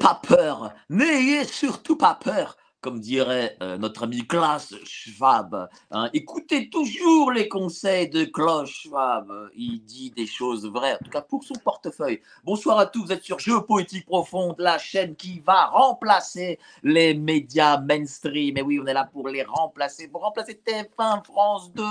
Pas peur, n'ayez surtout pas peur, comme dirait euh, notre ami Klaus Hein. Écoutez toujours les conseils de Klaus Schwab. Il dit des choses vraies, en tout cas pour son portefeuille. Bonsoir à tous, vous êtes sur Géopolitique Profonde, la chaîne qui va remplacer les médias mainstream. Et oui, on est là pour les remplacer, pour remplacer TF1, France 2.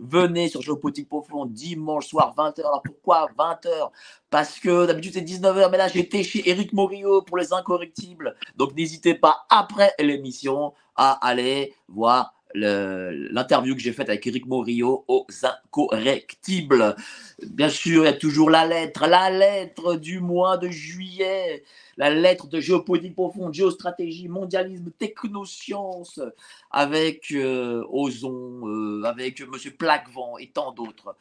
Venez sur Géopolitique Profonde dimanche soir 20h. Alors pourquoi 20h parce que d'habitude c'est 19h, mais là j'étais chez Eric Morillo pour les incorrectibles. Donc n'hésitez pas après l'émission à aller voir l'interview que j'ai faite avec Eric Morillo aux incorrectibles. Bien sûr, il y a toujours la lettre, la lettre du mois de juillet, la lettre de géopolitique profonde, géostratégie, mondialisme, technosciences, avec euh, Ozon, euh, avec Monsieur Plaquevent et tant d'autres.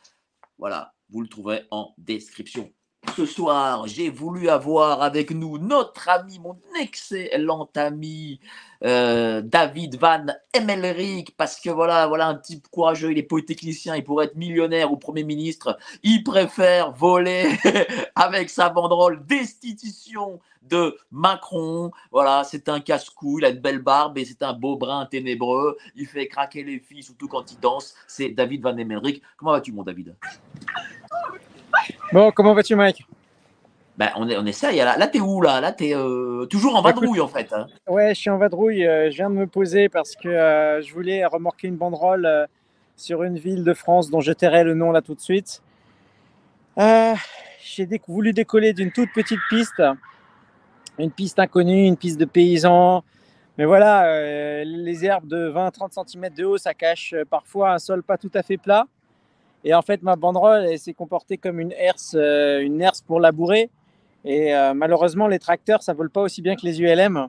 Voilà, vous le trouverez en description. Ce soir, j'ai voulu avoir avec nous notre ami, mon excellent ami, euh, David Van Emmelrich, parce que voilà, voilà un type courageux, il est polytechnicien, il pourrait être millionnaire ou Premier ministre. Il préfère voler avec sa banderole destitution de Macron. Voilà, c'est un casse-cou, il a une belle barbe et c'est un beau brun ténébreux. Il fait craquer les filles, surtout quand il danse. C'est David Van Emmelrich. Comment vas-tu, mon David? Bon, comment vas-tu, Mike? Ben, on, est, on essaye. Là, là t'es où là? Là, t'es euh, toujours en Écoute- vadrouille en fait. hein. Ouais, je suis en vadrouille. euh, Je viens de me poser parce que euh, je voulais remorquer une banderole euh, sur une ville de France dont je tairai le nom là tout de suite. J'ai déc- voulu décoller d'une toute petite piste, une piste inconnue, une piste de paysans. Mais voilà, les herbes de 20-30 cm de haut, ça cache parfois un sol pas tout à fait plat. Et en fait, ma banderole, elle s'est comportée comme une herse, euh, une herse pour labourer. Et euh, malheureusement, les tracteurs, ça vole pas aussi bien que les ULM.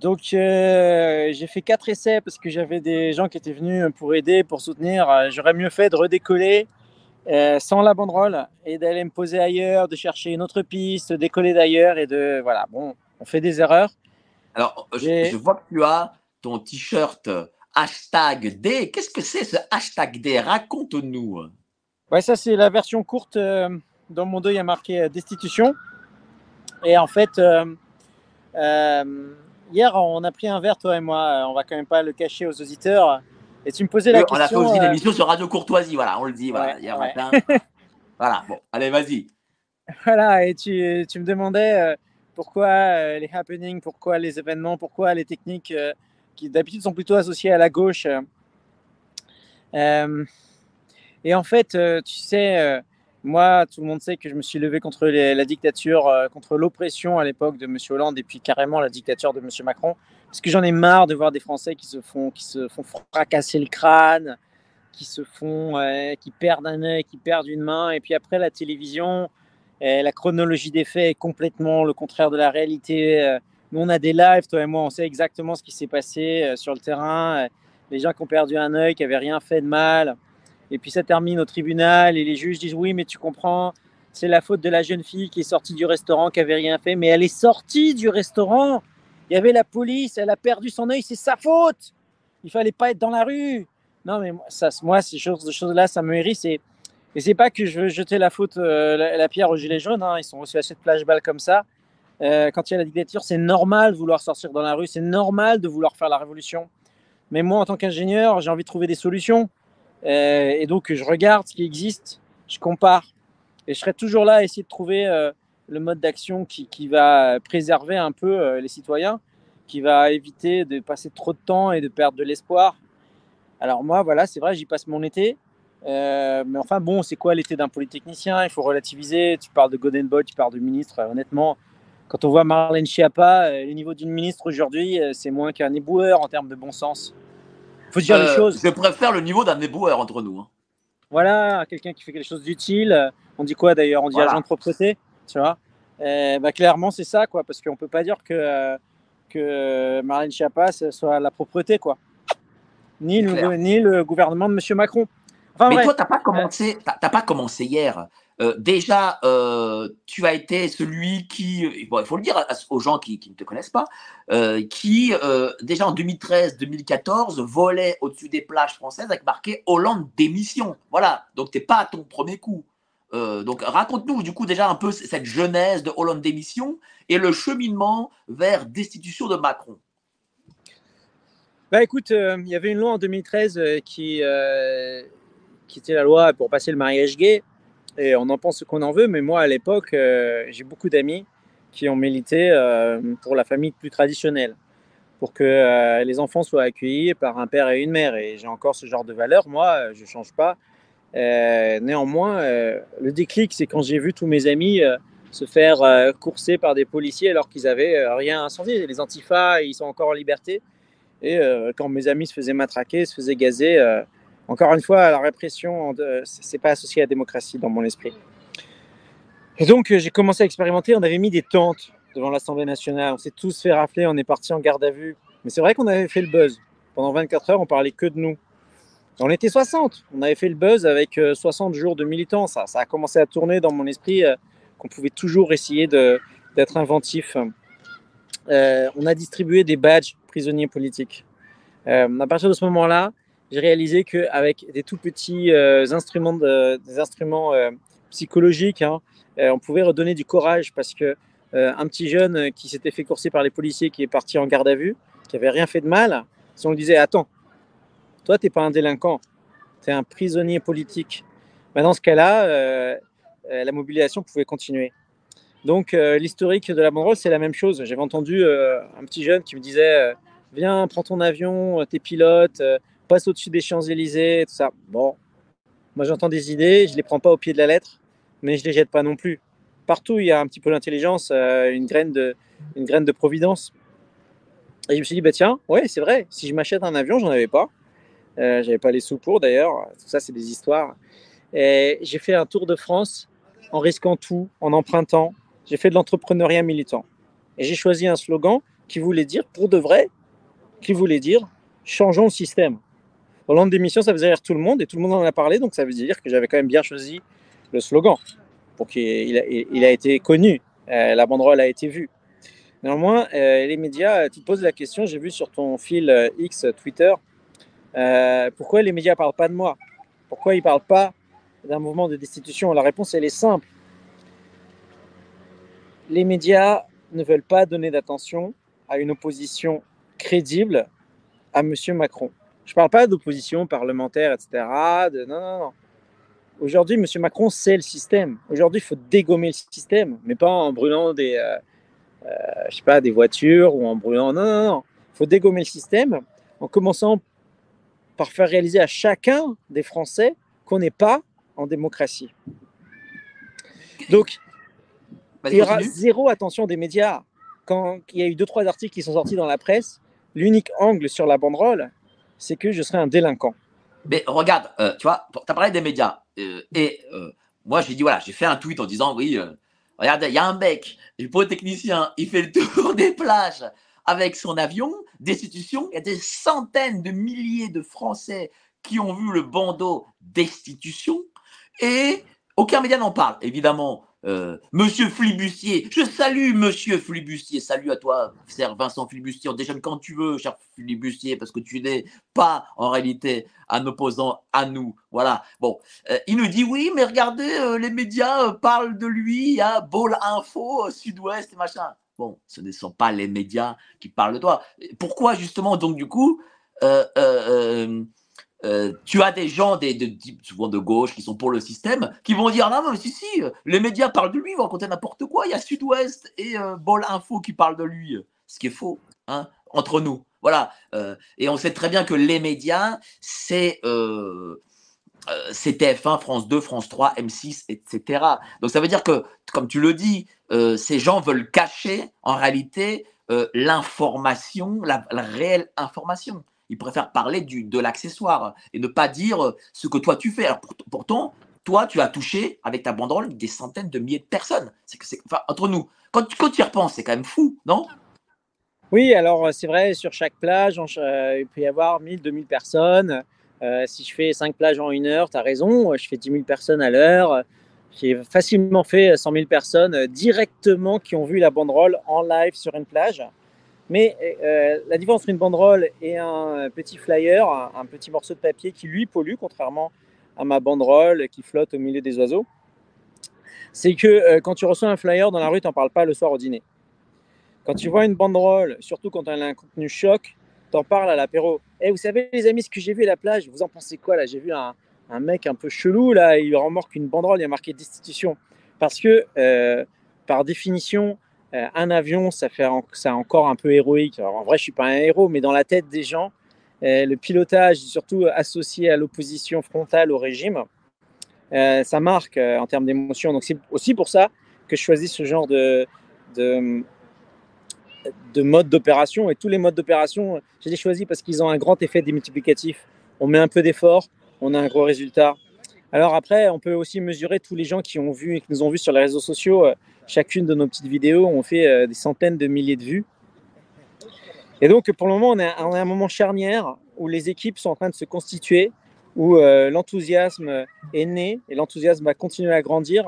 Donc, euh, j'ai fait quatre essais parce que j'avais des gens qui étaient venus pour aider, pour soutenir. J'aurais mieux fait de redécoller euh, sans la banderole et d'aller me poser ailleurs, de chercher une autre piste, décoller d'ailleurs et de voilà. Bon, on fait des erreurs. Alors, je, vois que tu as ton t-shirt hashtag D. Qu'est-ce que c'est ce hashtag D? Raconte-nous. Ouais, ça c'est la version courte. euh, dans mon dos, il y a marqué euh, destitution. Et en fait, euh, euh, hier, on a pris un verre, toi et moi. On va quand même pas le cacher aux auditeurs. Et tu me posais la Oui, on a fait question. aussi une euh, émission sur Radio Courtoisie. Voilà, on le dit voilà, Ouais, hier ouais. matin. voilà, bon, allez, vas-y. Voilà, et tu, tu me demandais pourquoi les happenings, pourquoi les événements, pourquoi les techniques qui d'habitude sont plutôt associées à la gauche. euh. Euh, et en fait, euh, tu sais, moi, tout le monde sait que je me suis levé contre la dictature, contre l'oppression à l'époque de M. Hollande et puis carrément la dictature de M. Macron, parce que j'en ai marre de voir des Français qui se font, qui se font fracasser le crâne, qui se font, qui perdent un œil, qui perdent une main, et puis après la télévision. La chronologie des faits est complètement le contraire de la réalité. Nous, on a des lives, toi et moi, on sait exactement ce qui s'est passé euh, sur le terrain. Euh, Les gens qui ont perdu un œil, qui n'avaient rien fait de mal. Et puis ça termine au tribunal et les juges disent oui, mais tu comprends, c'est la faute de la jeune fille qui est sortie du restaurant, qui avait rien fait. Mais elle est sortie du restaurant. Il y avait la police, elle a perdu son œil, c'est sa faute. Il fallait pas être dans la rue. Non, mais moi, ces choses- ces choses-là, ça me hérisse. Et et c'est pas que je veux jeter la faute, euh, la, pierre aux gilets jaunes. hein, Ils sont aussi assez de flashballs comme ça. Euh, quand il y a la dictature, c'est normal de vouloir sortir dans la rue. C'est normal de vouloir faire la révolution. Mais moi, en tant qu'ingénieur, j'ai envie de trouver des solutions. Euh, et donc, je regarde ce qui existe, je compare. Et je serai toujours là à essayer de trouver euh, le mode d'action qui, va préserver un peu les citoyens, qui va éviter de passer trop de temps et de perdre de l'espoir. Alors moi, voilà, c'est vrai, j'y passe mon été. Mais enfin, bon, c'est quoi l'été d'un polytechnicien? Il faut relativiser. Tu parles de Golden Boy, tu parles de ministre. honnêtement, quand on voit Marlène Schiappa, le niveau d'une ministre aujourd'hui, c'est moins qu'un éboueur en termes de bon sens. faut dire les choses. Je préfère le niveau d'un éboueur entre nous. Hein. Voilà, quelqu'un qui fait quelque chose d'utile. On dit quoi d'ailleurs? On dit agent de propreté, tu vois? Bah, Clairement, c'est ça, quoi, parce qu'on ne peut pas dire que, que Marlène Schiappa soit la propreté, quoi. Ni le, ni le gouvernement de M. Macron. Mais toi, tu n'as pas, commencé, pas commencé hier. Euh, déjà, euh, tu as été celui qui, il faut le dire aux gens qui, ne te connaissent pas, euh, qui déjà en 2013-2014 volait au-dessus des plages françaises avec marqué Hollande démission. Voilà, donc tu n'es pas à ton premier coup. donc raconte-nous du coup déjà un peu cette genèse de Hollande démission et le cheminement vers destitution de Macron. Bah écoute, il y avait une loi en 2013 qui qui était la loi pour passer le mariage gay. Et on en pense ce qu'on en veut, mais moi à l'époque, euh, j'ai beaucoup d'amis qui ont milité euh, pour la famille plus traditionnelle, pour que euh, les enfants soient accueillis par un père et une mère. Et j'ai encore ce genre de valeur, moi, je ne change pas. néanmoins, le déclic, c'est quand j'ai vu tous mes amis se faire courser par des policiers alors qu'ils avaient rien incendié. Les antifas, ils sont encore en liberté. Et quand mes amis se faisaient matraquer, se faisaient gazer, encore une fois, la répression, c'est pas associé à la démocratie dans mon esprit. Et donc, j'ai commencé à expérimenter. On avait mis des tentes devant l'Assemblée nationale. On s'est tous fait rafler. On est parti en garde à vue. Mais c'est vrai qu'on avait fait le buzz. Pendant 24 heures, on parlait que de nous. On était 60. On avait fait le buzz avec 60 euh, jours de militants. Ça, ça a commencé à tourner dans mon esprit euh, qu'on pouvait toujours essayer d'être inventif. Euh, on a distribué des badges prisonniers politiques. à partir de ce moment-là, j'ai réalisé qu'avec des tout petits euh, instruments, des instruments euh, psychologiques, hein, euh, on pouvait redonner du courage parce que un petit jeune qui s'était fait courser par les policiers, qui est parti en garde à vue, qui avait rien fait de mal, si on lui disait attends, toi t'es pas un délinquant, tu es un prisonnier politique. Ben, dans ce cas-là, la mobilisation pouvait continuer. Donc l'historique de la banderole, c'est la même chose. J'avais entendu un petit jeune qui me disait viens, prends ton avion, t'es pilote passe au-dessus des Champs-Élysées, tout ça. Bon, moi j'entends des idées, je les prends pas au pied de la lettre, mais je les jette pas non plus. Partout, il y a un petit peu d'intelligence, euh, une, graine de, une graine de providence. Et je me suis dit, bah tiens, ouais, c'est vrai, si je m'achète un avion, j'en avais pas. Euh, J'avais pas les sous pour d'ailleurs, tout ça, c'est des histoires. Et j'ai fait un tour de France en risquant tout, en empruntant. J'ai fait de l'entrepreneuriat militant. Et j'ai choisi un slogan qui voulait dire, pour de vrai, qui voulait dire, changeons le système. Hollande d'émission, ça faisait rire tout le monde et tout le monde en a parlé, donc ça veut dire que j'avais quand même bien choisi le slogan pour qu'il il a été connu, euh, la banderole a été vue. Néanmoins, euh, les médias, tu te poses la question, j'ai vu sur ton fil euh, X Twitter, pourquoi les médias ne parlent pas de moi? Pourquoi ils ne parlent pas d'un mouvement de destitution? La réponse, elle est simple. Les médias ne veulent pas donner d'attention à une opposition crédible à M. Macron. Je ne parle pas d'opposition parlementaire, etc. De... Non, non, non. Aujourd'hui, M. Macron, c'est le système. Aujourd'hui, il faut dégommer le système, mais pas en brûlant des, euh, euh, je sais pas, des voitures ou en brûlant. Non, non, non. Il faut dégommer le système en commençant par faire réaliser à chacun des Français qu'on n'est pas en démocratie. Donc, il y aura zéro attention des médias. Quand il y a eu deux, trois articles qui sont sortis dans la presse, l'unique angle sur la banderole, c'est que je serais un délinquant. Mais regarde, euh, tu vois, tu as parlé des médias. Euh, et euh, moi, j'ai dit, voilà, j'ai fait un tweet en disant, oui, regardez, il y a un mec, le polytechnicien, il fait le tour des plages avec son avion, destitution. Il y a des centaines de milliers de Français qui ont vu le bandeau destitution et aucun média n'en parle. Évidemment, euh, Monsieur Flibustier, je salue Monsieur Flibustier, salut à toi, cher Vincent Flibustier, on déjeune quand tu veux, cher Flibustier, parce que tu n'es pas en réalité un opposant à nous. Voilà. Bon, euh, il nous dit oui, mais regardez, euh, les médias parlent de lui, y a Ball Info, Sud-Ouest machin. Bon, ce ne sont pas les médias qui parlent de toi. Pourquoi justement, donc du coup, euh, tu as des gens, des, de, souvent de gauche, qui sont pour le système, qui vont dire non, mais si, si, les médias parlent de lui, ils vont raconter n'importe quoi. Il y a Sud-Ouest et euh, Bol Info qui parlent de lui, ce qui est faux, hein, entre nous. Voilà. Euh, et on sait très bien que les médias, c'est euh, CTF1, France 2, France 3, M6, etc. Donc ça veut dire que, comme tu le dis, ces gens veulent cacher en réalité l'information, la, réelle information. Ils préfèrent parler de l'accessoire et ne pas dire ce que toi tu fais. pourtant, toi, tu as touché avec ta banderole des centaines de milliers de personnes. C'est que c'est, enfin, entre nous, quand, tu y repenses, c'est quand même fou, non? Oui, alors c'est vrai, sur chaque plage, il peut y avoir 1000, 2000 personnes. Euh, si je fais 5 plages en une heure, tu as raison, je fais 10 000 personnes à l'heure. J'ai facilement fait 100 000 personnes directement qui ont vu la banderole en live sur une plage. Mais euh, la différence entre une banderole et un petit flyer, un, petit morceau de papier qui lui pollue, contrairement à ma banderole qui flotte au milieu des oiseaux, c'est que euh, quand tu reçois un flyer dans la rue, tu n'en parles pas le soir au dîner. Quand tu vois une banderole, surtout quand elle a un contenu choc, t'en parles à l'apéro. Et eh, vous savez, les amis, ce que j'ai vu à la plage, vous en pensez quoi là? J'ai vu un, mec un peu chelou là, il remorque une banderole, il y a marqué destitution. Parce que, euh, par définition, euh, un avion, ça fait ça encore un peu héroïque. en vrai, je suis pas un héros, mais dans la tête des gens, euh, le pilotage, surtout associé à l'opposition frontale au régime, ça marque en termes d'émotion. Donc c'est aussi pour ça que je choisis ce genre de, de de mode d'opération. Et tous les modes d'opération, je les choisis parce qu'ils ont un grand effet démultiplicatif. On met un peu d'effort, on a un gros résultat. Alors après, on peut aussi mesurer tous les gens qui ont vu et qui nous ont vus sur les réseaux sociaux. Euh, chacune de nos petites vidéos ont fait euh, des centaines de milliers de vues. Et donc, pour le moment, on est à un moment charnière où les équipes sont en train de se constituer, où euh, l'enthousiasme est né et l'enthousiasme va continuer à grandir.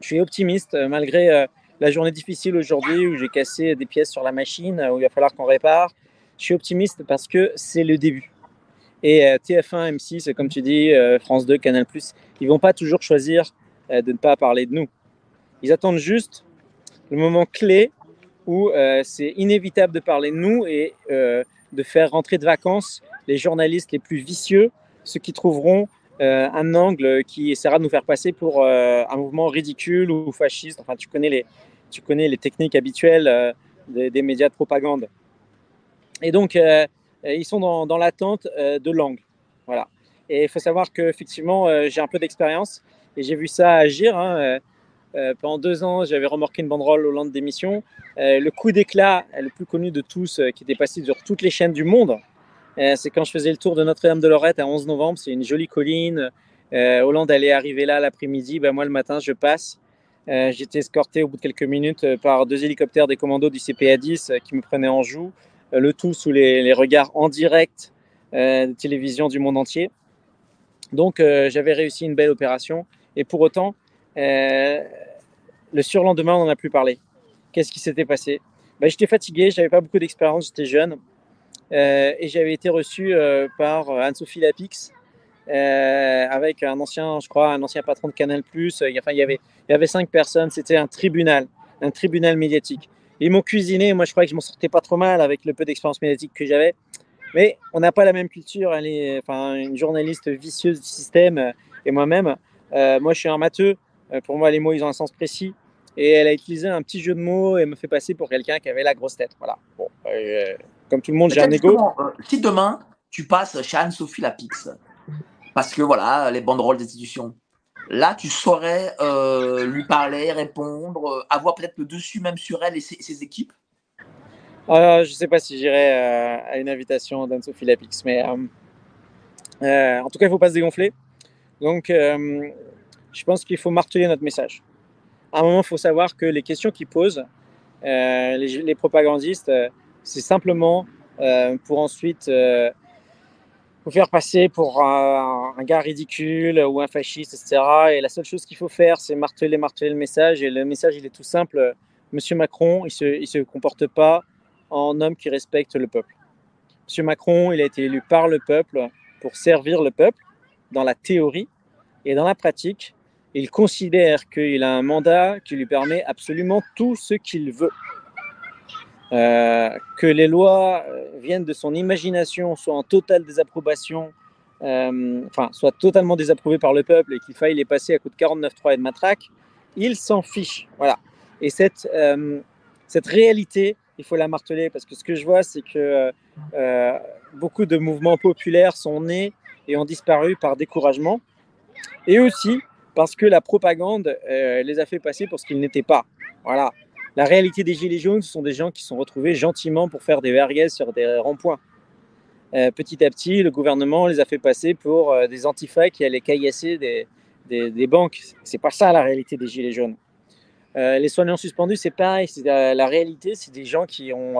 Je suis optimiste malgré la journée difficile aujourd'hui où j'ai cassé des pièces sur la machine, où il va falloir qu'on répare. Je suis optimiste parce que c'est le début. Et TF1, M6, comme tu dis, euh, France 2, Canal+, ils vont pas toujours choisir euh, de ne pas parler de nous. Ils attendent juste le moment clé où euh, c'est inévitable de parler de nous et de faire rentrer de vacances les journalistes les plus vicieux, ceux qui trouveront un angle qui essaiera de nous faire passer pour un mouvement ridicule ou fasciste. Enfin, tu connais les, techniques habituelles euh, des, médias de propagande. Et donc, euh, ils sont dans, l'attente euh, de langue. Voilà. Et il faut savoir qu'effectivement, j'ai un peu d'expérience et j'ai vu ça agir. Hein, pendant deux ans, j'avais remorqué une banderole au lendemain d'émission. le coup d'éclat, le plus connu de tous, qui était passé sur toutes les chaînes du monde, c'est quand je faisais le tour de Notre-Dame de Lorette à 11 novembre. C'est une jolie colline. Hollande allait arriver là l'après-midi. Ben, moi, le matin, je passe. Euh, été escorté au bout de quelques minutes euh, par deux hélicoptères des commandos du CPA-10 euh, qui me prenaient en joue, le tout sous les, regards en direct de télévision du monde entier. Donc j'avais réussi une belle opération et pour autant, le surlendemain, on n'en a plus parlé. Qu'est-ce qui s'était passé? Ben, J'étais fatigué, j'avais pas beaucoup d'expérience, j'étais jeune et j'avais été reçu par Anne-Sophie Lapix, euh, avec un ancien, je crois, un ancien patron de Canal+. Euh, enfin, il y avait, il y avait cinq personnes. C'était un tribunal, un tribunal médiatique. Ils m'ont cuisiné. Moi, je croyais que je m'en sortais pas trop mal avec le peu d'expérience médiatique que j'avais. Mais on n'a pas la même culture. Enfin, une journaliste vicieuse du système euh, et moi-même. moi, je suis un matheux. Pour moi, les mots, ils ont un sens précis. Et elle a utilisé un petit jeu de mots et me fait passer pour quelqu'un qui avait la grosse tête. Voilà. Bon, comme tout le monde, j'ai un ego. si demain, tu passes chez Anne-Sophie Lapix, parce que voilà, les banderoles d'institution. Là, tu saurais euh, lui parler, répondre, euh, avoir peut-être le dessus même sur elle et ses, équipes? Euh, Je ne sais pas si j'irai à une invitation d'Anne-Sophie Lapix, mais en tout cas, il ne faut pas se dégonfler. Donc, je pense qu'il faut marteler notre message. À un moment, il faut savoir que les questions qu'ils posent, les, les, propagandistes, c'est simplement pour ensuite vous faire passer pour un, gars ridicule ou un fasciste, etc. Et la seule chose qu'il faut faire, c'est marteler, marteler le message. Et le message, il est tout simple. Monsieur Macron, il se, se comporte pas en homme qui respecte le peuple. Monsieur Macron, il a été élu par le peuple pour servir le peuple dans la théorie et dans la pratique. Il considère qu'il a un mandat qui lui permet absolument tout ce qu'il veut. Euh, que les lois euh, viennent de son imagination, soient en totale désapprobation, euh, enfin, soient totalement désapprouvées par le peuple et qu'il faille les passer à coup de 49.3 et de matraque, il s'en fiche. Voilà. Et cette, cette réalité, il faut la marteler parce que ce que je vois, c'est que beaucoup de mouvements populaires sont nés et ont disparu par découragement, et aussi parce que la propagande euh, les a fait passer pour ce qu'ils n'étaient pas. Voilà. La réalité des Gilets jaunes, ce sont des gens qui sont retrouvés gentiment pour faire des vergues sur des ronds-points. Euh, petit à petit, le gouvernement les a fait passer pour euh, des antifas qui allaient caillasser des, des, des banques. C'est pas ça la réalité des Gilets jaunes. Les soignants suspendus, c'est pareil. La, la, réalité, c'est des gens qui ont,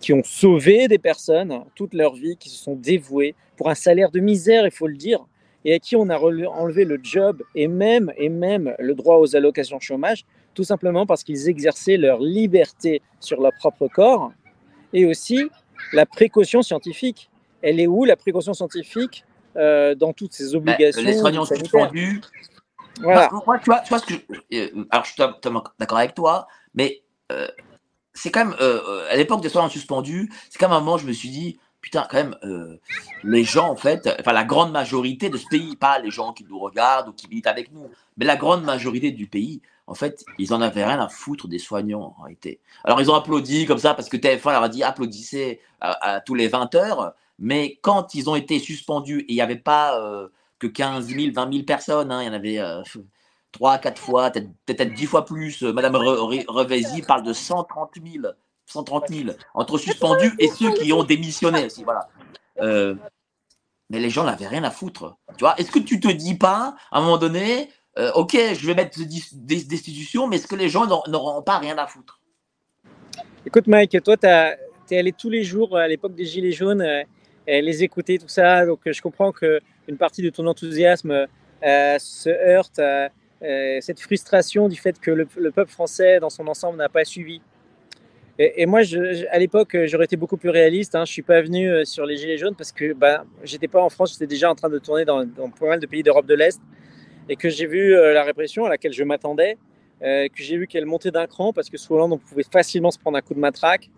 qui ont sauvé des personnes toute leur vie, qui se sont dévoués pour un salaire de misère, il faut le dire, et à qui on a enlevé le job et même, et même le droit aux allocations chômage, tout simplement parce qu'ils exerçaient leur liberté sur leur propre corps, et aussi la précaution scientifique. Elle est où la précaution scientifique euh, dans toutes ces obligations Les soignants suspendus. Voilà. Moi, tu vois, tu vois ce que je, alors je suis d'accord avec toi, mais euh, c'est quand même euh, à l'époque des soignants suspendus, c'est quand même un moment où je me suis dit putain quand même euh, les gens en fait, enfin la grande majorité de ce pays, pas les gens qui nous regardent ou qui militent avec nous, mais la grande majorité du pays, en fait, ils en avaient rien à foutre des soignants en réalité. Alors ils ont applaudi comme ça parce que TF1 leur a dit applaudissez à, à tous les 20 heures. Mais quand ils ont été suspendus et il n'y avait pas euh, que 15 000, 20 000 personnes, hein, il y en avait euh, 3, 4 fois, peut-être peut 10 fois plus. Madame Revesi parle de 130 000, 130 000 entre suspendus et ceux qui ont démissionné aussi. Voilà. Euh, mais les gens n'avaient rien à foutre. Tu vois, est-ce que tu te dis pas, à un moment donné, euh, ok, je vais mettre des destitutions, mais est-ce que les gens n'auront pas rien à foutre? Écoute, Mike, toi, tu es allé tous les jours à l'époque des Gilets jaunes les écouter, tout ça. Donc, je comprends qu'une partie de ton enthousiasme euh, se heurte à euh, cette frustration du fait que le, le, peuple français, dans son ensemble, n'a pas suivi. Et, moi, je, à l'époque, j'aurais été beaucoup plus réaliste. Hein. Je ne suis pas venu euh, sur les Gilets jaunes parce que bah, j'étais pas en France, j'étais déjà en train de tourner dans, pas mal de pays d'Europe de l'Est et que j'ai vu euh, la répression à laquelle je m'attendais, euh, que j'ai vu qu'elle montait d'un cran parce que sous Hollande, on pouvait facilement se prendre un coup de matraque.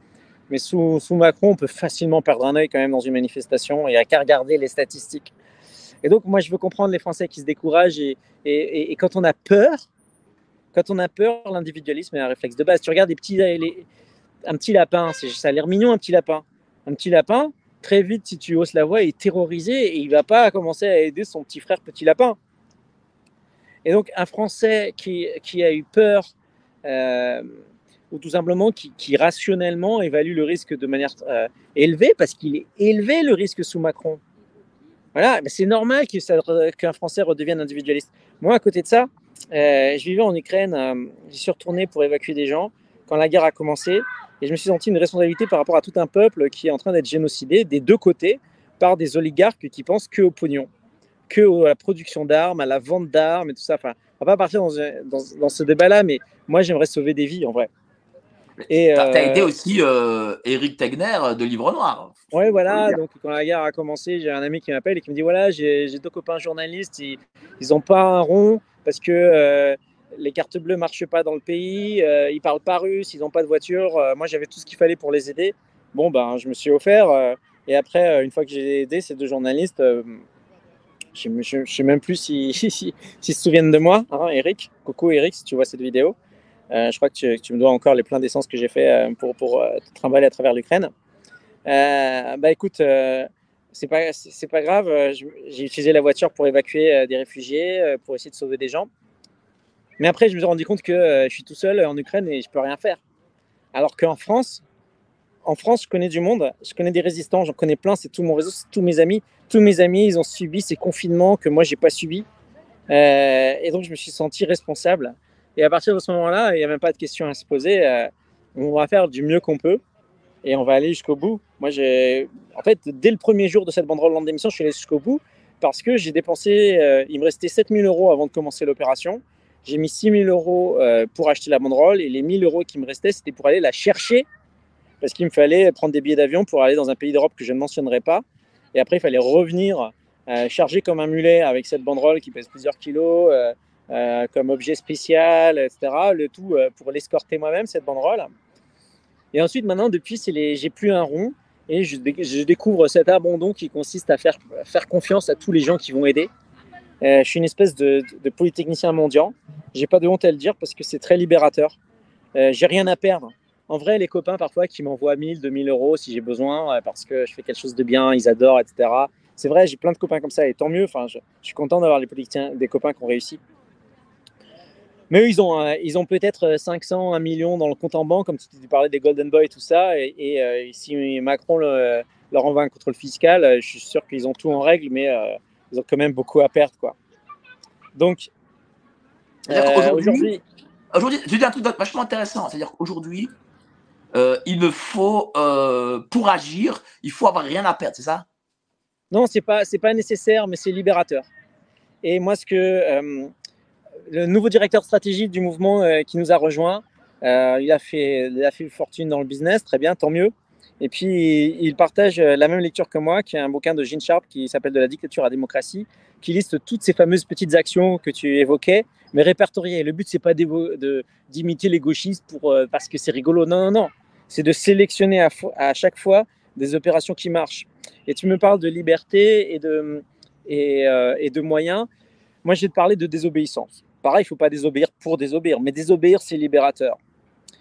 Mais sous, Macron, on peut facilement perdre un œil quand même dans une manifestation. Il n'y a qu'à regarder les statistiques. Et donc, moi, je veux comprendre les Français qui se découragent. Et, quand on a peur, quand on a peur, l'individualisme est un réflexe de base. Tu regardes des petits, les, un petit lapin, ça a l'air mignon, un petit lapin. Un petit lapin, très vite, si tu hausses la voix, est terrorisé et il va pas commencer à aider son petit frère petit lapin. Et donc, un Français qui, a eu peur, euh, ou tout simplement qui, rationnellement évalue le risque de manière euh, élevée, parce qu'il est élevé le risque sous Macron. Voilà, c'est normal qu'un Français redevienne individualiste. Moi, à côté de ça, euh, je vivais en Ukraine, j'y suis retourné pour évacuer des gens quand la guerre a commencé, et je me suis senti une responsabilité par rapport à tout un peuple qui est en train d'être génocidé des deux côtés par des oligarques qui pensent que au pognon, que à la production d'armes, à la vente d'armes et tout ça. Enfin, on va pas partir dans, dans, dans ce débat-là, mais moi, j'aimerais sauver des vies en vrai. Et tu as euh, aidé aussi euh, Eric Tegner de Livre Noir. Oui, voilà. Donc, quand la guerre a commencé, j'ai un ami qui m'appelle et qui me dit voilà, j'ai deux copains journalistes, ils n'ont pas un rond parce que euh, les cartes bleues marchent pas dans le pays, euh, ils parlent pas russe, ils n'ont pas de voiture. Euh, moi, j'avais tout ce qu'il fallait pour les aider. Bon, ben, je me suis offert. et après, une fois que j'ai aidé ces deux journalistes, je ne sais même plus s'ils si, si, si, se souviennent de moi, hein, Eric. Coucou, Eric, si tu vois cette vidéo. Euh, je crois que tu, me dois encore les pleins d'essence que j'ai fait euh, pour, pour euh, te trimballer à travers l'Ukraine. bah écoute, c'est pas, pas grave. J'ai utilisé la voiture pour évacuer des réfugiés, pour essayer de sauver des gens. Mais après, je me suis rendu compte que je suis tout seul en Ukraine et je peux rien faire. Alors qu'en France, en France, je connais du monde, je connais des résistants, j'en connais plein, c'est tout mon réseau, c'est tous mes amis. Tous mes amis, ils ont subi ces confinements que moi, j'ai pas subi. Euh, et donc, je me suis senti responsable. Et à partir de ce moment-là, il n'y a même pas de question à se poser. Euh, on va faire du mieux qu'on peut et on va aller jusqu'au bout. Moi, en fait, dès le premier jour de cette banderole d'émission, je suis allé jusqu'au bout parce que j'ai dépensé, euh, il me restait 7000 euros avant de commencer l'opération. J'ai mis 6000 euros euh, pour acheter la banderole et les 1000 euros qui me restaient, c'était pour aller la chercher parce qu'il me fallait prendre des billets d'avion pour aller dans un pays d'Europe que je ne mentionnerai pas. Et après, il fallait revenir euh, chargé comme un mulet avec cette banderole qui pèse plusieurs kilos. Euh, comme objet spécial, etc. Le tout pour l'escorter moi-même, cette banderole. Et ensuite, maintenant, depuis, les... j'ai plus un rond et je, dé... je, découvre cet abandon qui consiste à faire confiance à tous les gens qui vont aider. Euh, je suis une espèce de, de polytechnicien mendiant. J'ai pas de honte à le dire parce que c'est très libérateur. Euh, j'ai rien à perdre. En vrai, les copains parfois qui m'envoient 1000, 2000 euros si j'ai besoin parce que je fais quelque chose de bien, ils adorent, etc. c'est vrai, j'ai plein de copains comme ça et tant mieux. Enfin, je, suis content d'avoir des copains qui ont réussi. Mais eux, ils ont, euh, peut-être 500, 1 million dans le compte en banque, comme tu parlais des Golden Boy, tout ça. Et, et, euh, si Macron le, leur envoie un contrôle fiscal, euh, je suis sûr qu'ils ont tout en règle, mais euh, ils ont quand même beaucoup à perdre. Quoi. Donc, euh, aujourd'hui, aujourd'hui, je dis un truc vachement intéressant. C'est-à-dire qu'aujourd'hui, euh, il ne faut, euh, pour agir, il faut avoir rien à perdre, c'est ça? Non, c'est pas, c'est pas nécessaire, mais c'est libérateur. Et moi, ce que euh, le nouveau directeur stratégique du mouvement qui nous a rejoint, il a fait, il a fait fortune dans le business, très bien, tant mieux. Et puis, il partage la même lecture que moi, qui est un bouquin de Gene Sharp qui s'appelle De la dictature à la démocratie, qui liste toutes ces fameuses petites actions que tu évoquais, mais répertoriées. Le but, c'est pas d'imiter les gauchistes pour, euh, parce que c'est rigolo. Non, non, non. C'est de sélectionner à, chaque fois des opérations qui marchent. Et tu me parles de liberté et de, et, euh, et de moyens. Moi, te parler de désobéissance. Pareil, il ne faut pas désobéir pour désobéir, mais désobéir, c'est libérateur.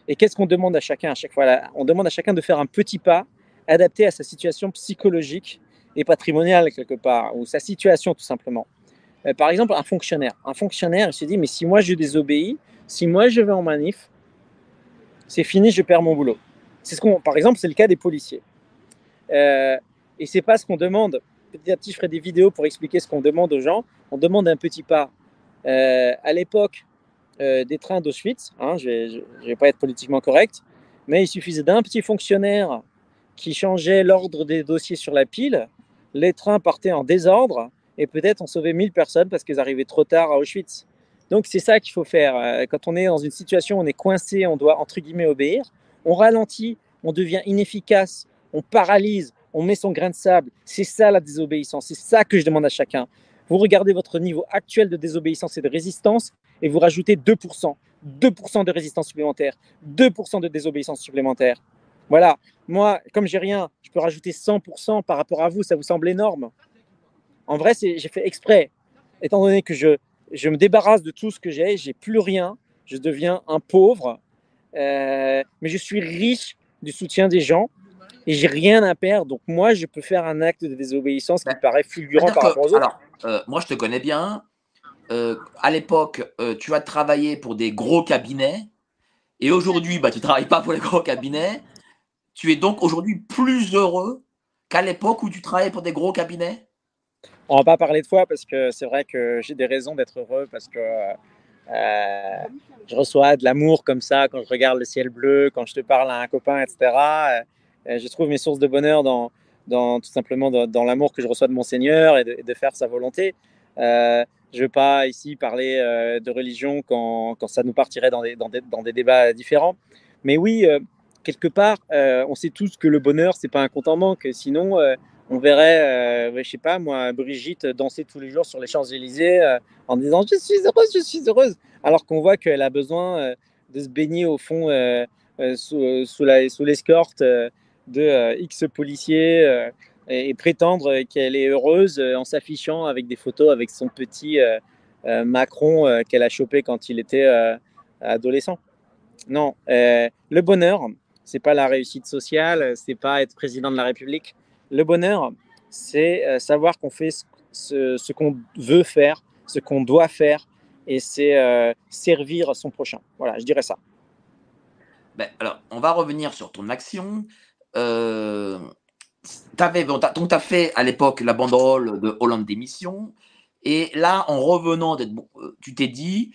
Et qu'est-ce qu'on demande à chacun à chaque fois? On demande à chacun de faire un petit pas adapté à sa situation psychologique et patrimoniale quelque part, ou sa situation tout simplement. Euh, par exemple, un fonctionnaire. Un fonctionnaire, il se dit, mais si moi je désobéis, si moi je vais en manif, c'est fini, je perds mon boulot. C'est ce qu'on, par exemple, c'est le cas des policiers. Euh, et c'est pas ce qu'on demande. Petit à petit, je ferai des vidéos pour expliquer ce qu'on demande aux gens. On demande un petit pas. Euh, à l'époque, euh, des trains d'Auschwitz. Hein, je ne vais pas être politiquement correct, mais il suffisait d'un petit fonctionnaire qui changeait l'ordre des dossiers sur la pile. Les trains partaient en désordre et peut-être on sauvait 1000 personnes parce qu'ils arrivaient trop tard à Auschwitz. Donc c'est ça qu'il faut faire. Euh, quand on est dans une situation on est coincé, on doit entre guillemets obéir. On ralentit, on devient inefficace, on paralyse, on met son grain de sable. C'est ça la désobéissance. C'est ça que je demande à chacun. Vous regardez votre niveau actuel de désobéissance et de résistance et vous rajoutez 2%. 2% de résistance supplémentaire, 2% de désobéissance supplémentaire. Voilà, moi, comme j'ai rien, je peux rajouter 100% par rapport à vous, ça vous semble énorme. En vrai, j'ai fait exprès, étant donné que je, je me débarrasse de tout ce que j'ai, j'ai plus rien, je deviens un pauvre, euh, mais je suis riche du soutien des gens et j'ai rien à perdre. Donc moi, je peux faire un acte de désobéissance qui Ben, paraît fulgurant par rapport aux autres. alors, euh, moi je te connais bien. Euh, à l'époque, euh, tu as travaillé pour des gros cabinets. Et aujourd'hui, bah, tu ne travailles pas pour les gros cabinets. Tu es donc aujourd'hui plus heureux qu'à l'époque où tu travaillais pour des gros cabinets? On va pas parler de toi parce que c'est vrai que j'ai des raisons d'être heureux parce que euh, je reçois de l'amour comme ça quand je regarde le ciel bleu, quand je te parle à un copain, etc. Je trouve mes sources de bonheur dans, dans tout simplement dans, l'amour que je reçois de mon Seigneur et de, faire sa volonté. Je ne veux pas ici parler euh, de religion quand, ça nous partirait dans des, débats différents. Mais oui, euh, quelque part, euh, on sait tous que le bonheur, c'est pas un compte en banque. Sinon, on verrait, je sais pas moi, Brigitte danser tous les jours sur les Champs-Élysées en disant je suis heureuse, je suis heureuse, alors qu'on voit qu'elle a besoin de se baigner au fond sous l'escorte de X policiers et, prétendre qu'elle est heureuse en s'affichant avec des photos avec son petit euh, euh, Macron euh, qu'elle a chopé quand il était adolescent. Non, le bonheur, c'est pas la réussite sociale, c'est pas être président de la République. Le bonheur, c'est savoir qu'on fait ce qu'on veut faire, ce qu'on doit faire, et c'est servir son prochain. Voilà, je dirais ça. Ben, alors, on va revenir sur ton action. Euh, avais, bon, donc, tu as fait à l'époque la banderole de Hollande d'émission. Et là, en revenant, bon, tu t'es dit,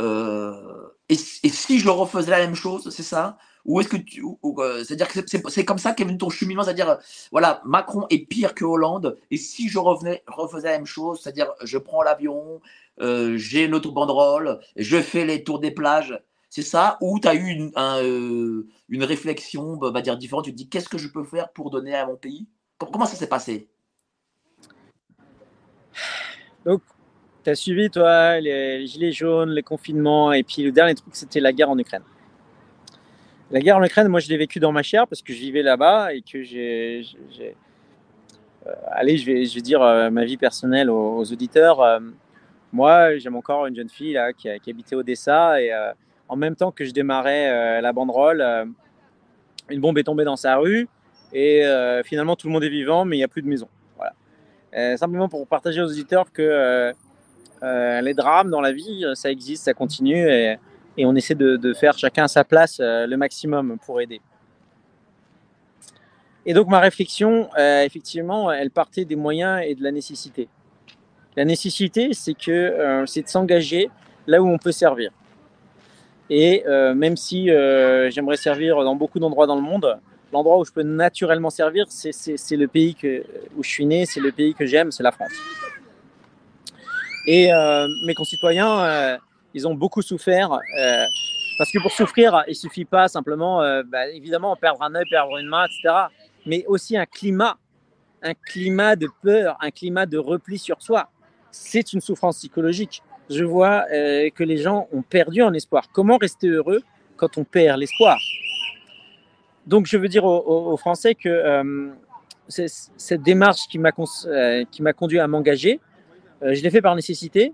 euh, et, si je refaisais la même chose, c'est ça? Ou est-ce que tu. Euh, c'est-à-dire que c'est comme ça qu'est venu ton cheminement, c'est-à-dire, voilà, Macron est pire que Hollande, et si je revenais, refaisais la même chose, c'est-à-dire, je prends l'avion, euh, j'ai une autre banderole, je fais les tours des plages, c'est ça? Ou tu as eu une, un, euh, réflexion, on va dire différente, tu te dis, qu'est-ce que je peux faire pour donner à mon pays? Comment ça s'est passé? Donc, tu as suivi, toi, les, gilets jaunes, les confinements, et puis le dernier truc, c'était la guerre en Ukraine. La guerre en Ukraine, moi, je l'ai vécu dans ma chair parce que je vivais là-bas et que j'ai. Euh, allez, je vais, dire euh, ma vie personnelle aux, auditeurs. Moi, j'aime encore une jeune fille là, qui, qui habitait Odessa et en même temps que je démarrais euh, la banderole, une bombe est tombée dans sa rue et finalement tout le monde est vivant, mais il n'y a plus de maison. Voilà. Euh, simplement pour partager aux auditeurs que euh, euh, les drames dans la vie, ça existe, ça continue et, on essaie de, de, faire chacun à sa place le maximum pour aider. Et donc ma réflexion, effectivement, elle partait des moyens et de la nécessité. La nécessité, c'est que c'est de s'engager là où on peut servir. Et même si j'aimerais servir dans beaucoup d'endroits dans le monde, l'endroit où je peux naturellement servir, c'est le pays où je suis né, c'est le pays que j'aime, c'est la France. Et euh, mes concitoyens, euh, ils ont beaucoup souffert. Euh, parce que pour souffrir, il suffit pas simplement, euh, bah, évidemment, perdre un œil, perdre une main, etc. Mais aussi un climat, un climat de peur, un climat de repli sur soi. C'est une souffrance psychologique. Je vois euh, que les gens ont perdu en espoir. Comment rester heureux quand on perd l'espoir? Donc, je veux dire aux, Français que euh, cette démarche qui m'a euh, qui m'a conduit à m'engager, je l'ai fait par nécessité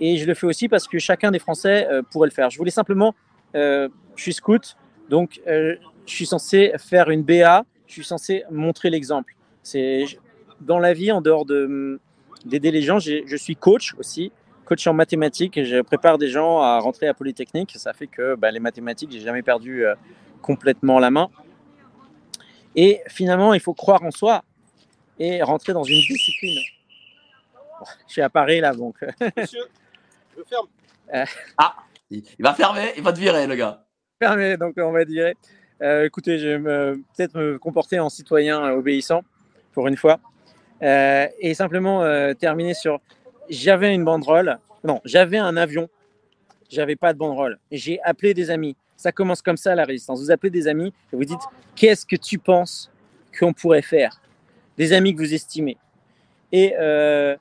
et je le fais aussi parce que chacun des Français pourrait le faire. Je voulais simplement, je suis scout, donc je suis censé faire une BA, je suis censé montrer l'exemple. C'est dans la vie, en dehors de d'aider les gens, je suis coach aussi, coach en mathématiques. Et je prépare des gens à rentrer à Polytechnique. Ça fait que bah, les mathématiques, j'ai jamais perdu complètement la main. Et finalement, il faut croire en soi et rentrer dans une discipline. Je suis à Paris là, donc. Monsieur, je ferme. Euh... Ah, il va fermer, il va te virer, le gars. Fermer, donc on va dire. Euh, écoutez, je vais peut-être me comporter en citoyen obéissant pour une fois. Euh, et simplement euh, terminer sur. J'avais une banderole. Non, j'avais un avion. J'avais pas de banderole. J'ai appelé des amis. Ça commence comme ça la résistance. Vous appelez des amis et vous dites qu'est-ce que tu penses qu'on pourrait faire? Des amis que vous estimez. Et euh,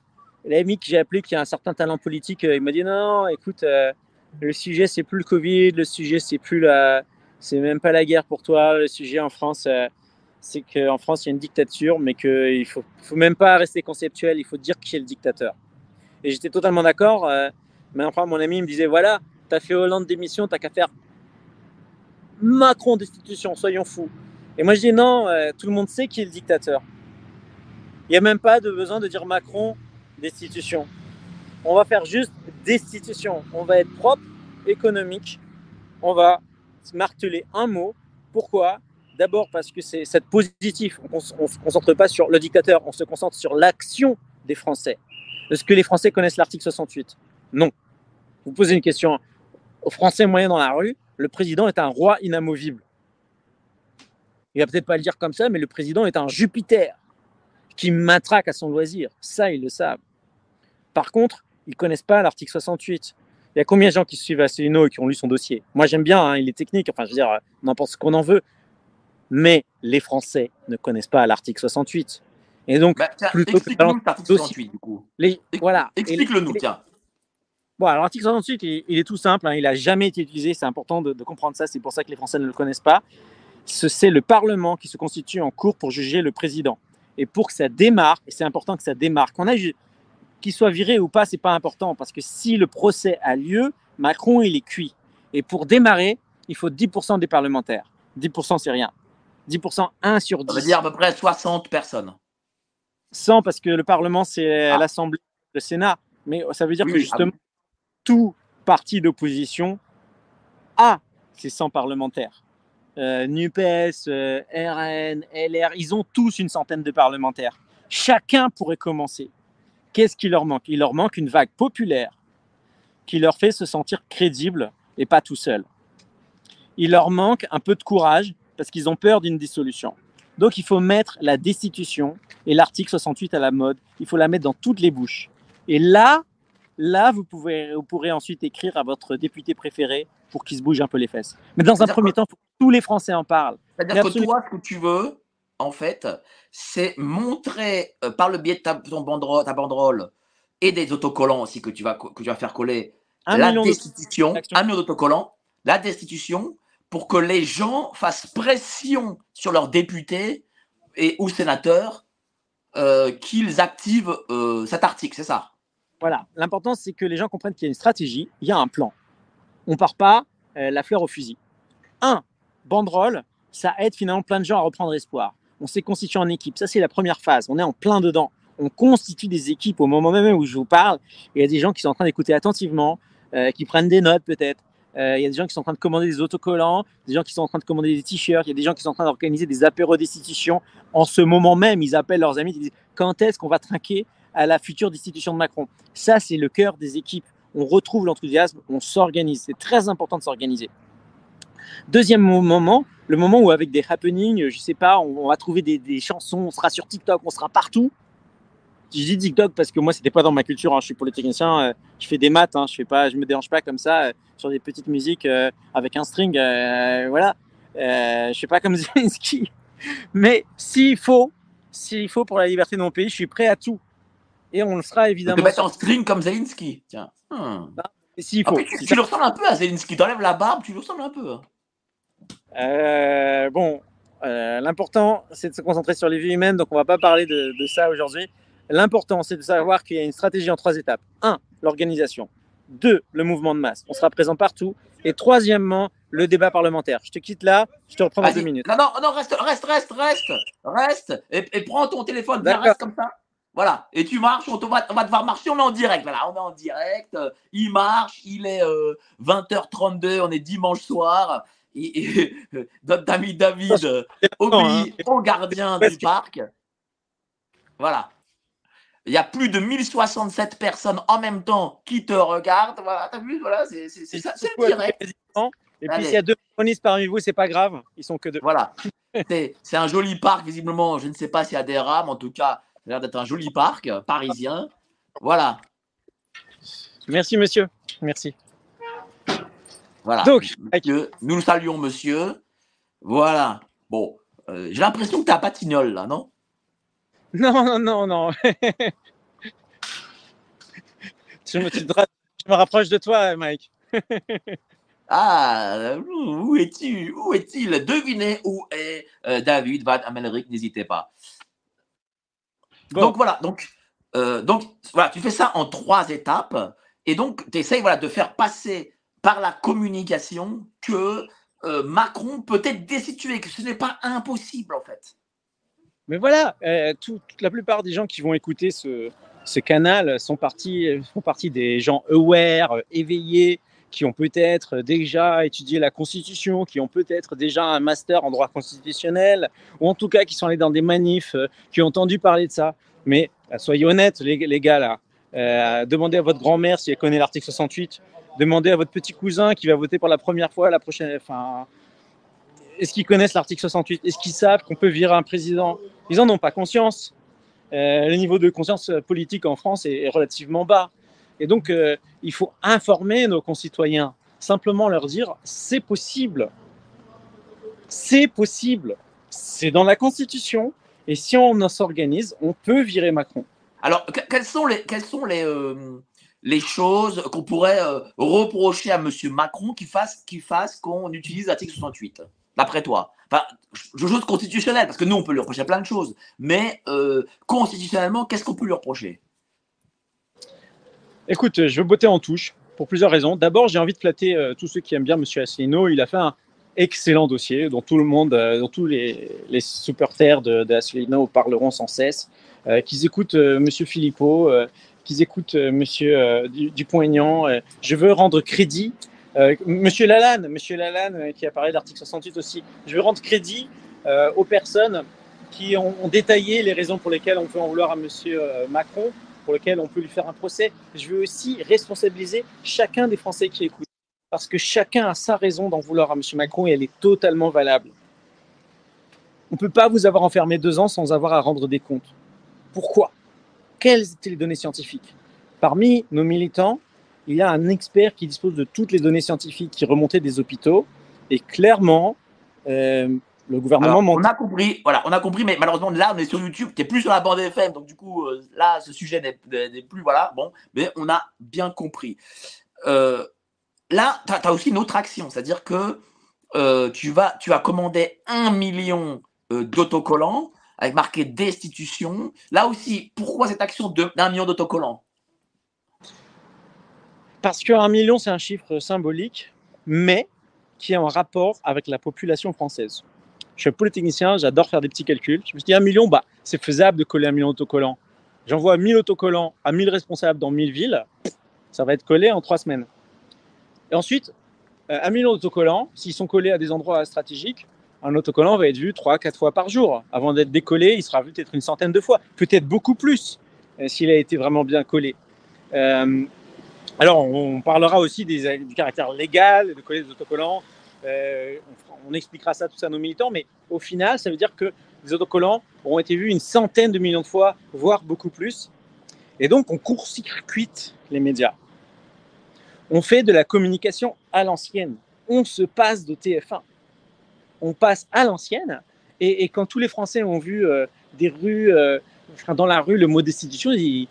l'ami que j'ai appelé qui a un certain talent politique, euh, il m'a dit non, écoute, euh, le sujet c'est plus le Covid, le sujet c'est plus la, c'est même pas la guerre pour toi. Le sujet en France, euh, c'est qu'en France il y a une dictature, mais qu'il faut, faut même pas rester conceptuel, il faut dire qui est le dictateur. Et j'étais totalement d'accord. euh, mais enfin, mon ami me disait voilà, t'as fait Hollande démission, t'as qu'à faire Macron destitution, soyons fous. Et moi je dis non, euh, tout le monde sait qui est le dictateur. Il n'y a même pas de besoin de dire Macron destitution. On va faire juste destitution. On va être propre, économique. On va marteler un mot. Pourquoi? D'abord parce que c'est cette positif. On ne se concentre pas sur le dictateur, on se concentre sur l'action des Français. Est-ce que les Français connaissent l'article 68 Non. Vous posez une question aux Français moyens dans la rue, le président est un roi inamovible. Il va peut-être pas le dire comme ça, mais le président est un Jupiter qui matraque à son loisir. Ça, ils le savent. Par contre, ils connaissent pas l'article 68. Il y a combien de gens qui suivent Asselineau et qui ont lu son dossier? Moi, j'aime bien, hein, il est technique. Enfin, je veux dire, on en pense ce qu'on en veut. Mais les Français ne connaissent pas l'article 68. Et donc, Bah, tiens, plutôt que explique-nous l'article dossier- 68, du coup. les, voilà. Et les- Explique-le nous, et les- tiens. Bon, alors l'article 68, il, il est tout simple, hein, il n'a jamais été utilisé, c'est important de, de comprendre ça, c'est pour ça que les Français ne le connaissent pas. Ce- C'est le Parlement qui se constitue en cours pour juger le président. Et pour que ça démarre, et c'est important que ça démarre, qu'on a qu'il soit viré ou pas, c'est pas important, parce que si le procès a lieu, Macron, il est cuit. Et pour démarrer, il faut 10% des parlementaires. 10%, c'est rien. 10%, 1 sur Ça veut 10. dire à peu près 60 personnes. 100 parce que le Parlement, c'est Ah. l'Assemblée, le Sénat. Mais ça veut dire Oui, que ah justement, tout parti d'opposition a ses 100 parlementaires. Euh, NUPES, euh, RN, LR, ils ont tous une centaine de parlementaires. Chacun pourrait commencer. Qu'est-ce qui leur manque? Il leur manque une vague populaire qui leur fait se sentir crédibles et pas tout seuls. Il leur manque un peu de courage parce qu'ils ont peur d'une dissolution. Donc il faut mettre la destitution et l'article 68 à la mode. Il faut la mettre dans toutes les bouches. Et là, là, vous, pouvez, vous pourrez ensuite écrire à votre député préféré pour qu'il se bouge un peu les fesses. Mais dans un premier temps, il faut que tous les Français en parlent. C'est-à-dire que absolument. toi, ce que tu veux, en fait, c'est montrer euh, par le biais de ta, ton banderole, ta banderole et des autocollants aussi que tu vas, que tu vas faire coller Un la million destitution, un million d'autocollants, la destitution, pour que les gens fassent pression sur leurs députés et ou sénateurs euh, qu'ils activent euh, cet article, c'est ça? Voilà. L'important, c'est que les gens comprennent qu'il y a une stratégie, il y a un plan. On part pas euh, la fleur au fusil. Un, banderole, ça aide finalement plein de gens à reprendre espoir. On s'est constitué en équipe. Ça, c'est la première phase. On est en plein dedans. On constitue des équipes au moment même où je vous parle. Il y a des gens qui sont en train d'écouter attentivement, qui prennent des notes peut-être. Euh, il y a des gens qui sont en train de commander des autocollants, des gens qui sont en train de commander des t-shirts, il y a des gens qui sont en train d'organiser des apéros destitution. En ce moment même, ils appellent leurs amis, ils disent quand est-ce qu'on va trinquer à la future destitution de Macron? Ça, c'est le cœur des équipes. On retrouve l'enthousiasme, on s'organise. C'est très important de s'organiser. Deuxième moment, le moment où avec des happenings, je sais pas, on, va trouver des, chansons, on sera sur TikTok, on sera partout. Je dis TikTok parce que moi, c'était pas dans ma culture. Hein. Je suis polytechnicien, euh, je fais des maths, hein. je fais pas, je me dérange pas comme ça euh, sur des petites musiques euh, avec un string, euh, voilà. Je suis pas comme Zelensky, mais s'il faut, s'il faut pour la liberté de mon pays, je suis prêt à tout. Et on le sera évidemment. Tu peux mettre en string comme Zelensky, tiens. Hmm. S'il faut. Ah, tu, tu, le ressembles un peu à Zelensky. T'enlèves la barbe, tu le ressembles un peu. Bon, l'important, c'est de se concentrer sur les vies humaines, donc on va pas parler de, de ça aujourd'hui. L'important, c'est de savoir qu'il y a une stratégie en trois étapes. Un, l'organisation. Deux, le mouvement de masse. On sera présent partout. Et troisièmement, le débat parlementaire. Je te quitte là, je te reprends dans deux minutes. Non, non, non, reste, reste, reste, reste, reste. Et, et prends ton téléphone, reste comme ça. Voilà, et tu marches, on, te va, on va devoir marcher, on est en direct. Voilà, on est en direct, euh, il marche, il est euh, 20h32, on est dimanche soir. Et, et notre ami David euh, obéit au gardien du parc. Voilà. Il y a plus de 1067 personnes en même temps qui te regardent. Voilà, t'as vu Voilà, c'est ça, c'est le direct. Et puis s'il y a deux chronistes parmi vous, c'est pas grave, ils sont que deux. Voilà. c'est un joli parc, visiblement. Je ne sais pas s'il y a des rames, en tout cas, ça a l'air d'être un joli parc parisien. Voilà. Merci, monsieur. Merci. Voilà. Donc, monsieur, nous le saluons, monsieur. Voilà. Bon, euh, j'ai l'impression que tu as patignol, là, non? Non, non, non, non. je, me, je me rapproche de toi, Mike. Ah, où es-tu Où est-il? Devinez où est euh, David Van Amelric, n'hésitez pas. Bon. Donc voilà, donc, euh, donc voilà, tu fais ça en trois étapes et donc tu essayes voilà, de faire passer par la communication que euh, Macron peut être destitué, que ce n'est pas impossible en fait. Mais voilà, euh, tout, toute la plupart des gens qui vont écouter ce, canal sont partis, font partie des gens aware, éveillés, qui ont peut-être déjà étudié la Constitution, qui ont peut-être déjà un master en droit constitutionnel, ou en tout cas qui sont allés dans des manifs, euh, qui ont entendu parler de ça. Mais euh, soyez honnêtes, les, gars, là. Euh, demandez à votre grand-mère si elle connaît l'article 68. Demandez à votre petit cousin qui va voter pour la première fois la prochaine. Enfin, est-ce qu'ils connaissent l'article 68 Est-ce qu'ils savent qu'on peut virer un président? Ils n'en ont pas conscience. Euh, le niveau de conscience politique en France est, relativement bas. Et donc, euh, il faut informer nos concitoyens, simplement leur dire c'est possible. C'est possible. C'est dans la Constitution. Et si on s'organise, on peut virer Macron. Alors, quelles sont les, euh, choses qu'on pourrait euh, reprocher à M. Macron qui fasse qu'on utilise l'article 68 D'après toi Enfin, je chose constitutionnelle, parce que nous, on peut lui reprocher plein de choses. Mais euh, constitutionnellement, qu'est-ce qu'on peut lui reprocher? Écoute, je veux botter en touche pour plusieurs raisons. D'abord, j'ai envie de flatter euh, tous ceux qui aiment bien M. Asselineau. Il a fait un excellent dossier dont tout le monde, euh, dont tous les, les supporters de, parleront sans cesse. Euh, qu'ils écoutent M. Philippot, qu'ils écoutent M. Dupont-Aignan. je veux rendre crédit. Monsieur Lalanne, Monsieur Lalanne qui a parlé de l'article 68 aussi. Je veux rendre crédit aux personnes qui ont, ont, détaillé les raisons pour lesquelles on peut en vouloir à M. Macron pour lequel on peut lui faire un procès. Je veux aussi responsabiliser chacun des Français qui écoutent, parce que chacun a sa raison d'en vouloir à M. Macron et elle est totalement valable. On ne peut pas vous avoir enfermé deux ans sans avoir à rendre des comptes. Pourquoi? Quelles étaient les données scientifiques? Parmi nos militants, il y a un expert qui dispose de toutes les données scientifiques qui remontaient des hôpitaux. Et clairement, euh, le gouvernement Alors, on a compris, voilà, on a compris, mais malheureusement là on est sur YouTube, tu es plus sur la bande FM, donc du coup euh, là ce sujet n'est plus voilà, bon, mais on a bien compris. Euh, là, tu as, as, aussi une autre action, c'est-à-dire que tu vas tu vas commander un million d'autocollants avec marqué destitution. Là aussi, pourquoi cette action d'un million d'autocollants? Parce qu'un million c'est un chiffre symbolique, mais qui est en rapport avec la population française. Je suis polytechnicien, j'adore faire des petits calculs. Je me suis dit, un million, bah, c'est faisable de coller un million d'autocollants. j'envoie 1000 autocollants à 1000 responsables dans 1000 villes, ça va être collé en trois semaines. Et ensuite, euh, un million d'autocollants, s'ils sont collés à des endroits stratégiques, un autocollant va être vu 3-4 fois par jour. Avant d'être décollé, il sera vu peut-être une centaine de fois, peut-être beaucoup plus euh, s'il a été vraiment bien collé. Euh, alors, on parlera aussi des, du caractère légal de coller des autocollants. Euh, on, expliquera ça tout ça à nos militants, mais au final, ça veut dire que les autocollants auront été vus une centaine de millions de fois, voire beaucoup plus. Et donc, on court-circuite les médias. On fait de la communication à l'ancienne. On se passe de TF1. On passe à l'ancienne. Et, et, quand tous les Français ont vu euh, des rues, euh, dans la rue, le mot destitution, ils,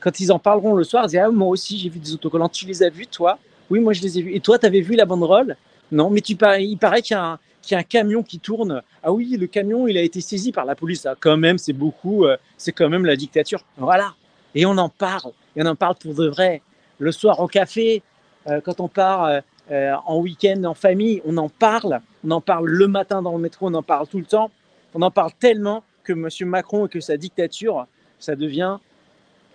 quand ils en parleront le soir, ils disent ah, Moi aussi, j'ai vu des autocollants. Tu les as vus, toi? Oui, moi, je les ai vus. Et toi, tu avais vu la banderole? Non, mais tu il paraît qu'il y, a un camion qui tourne. Ah oui, le camion, il a été saisi par la police. Ah, quand même, c'est beaucoup. Euh, c'est quand même la dictature. Voilà. Et on en parle. Et on en parle pour de vrai. Le soir au café, euh, quand on part euh, en week-end en famille, on en parle. On en parle le matin dans le métro, on en parle tout le temps. On en parle tellement que M. Macron et que sa dictature, ça devient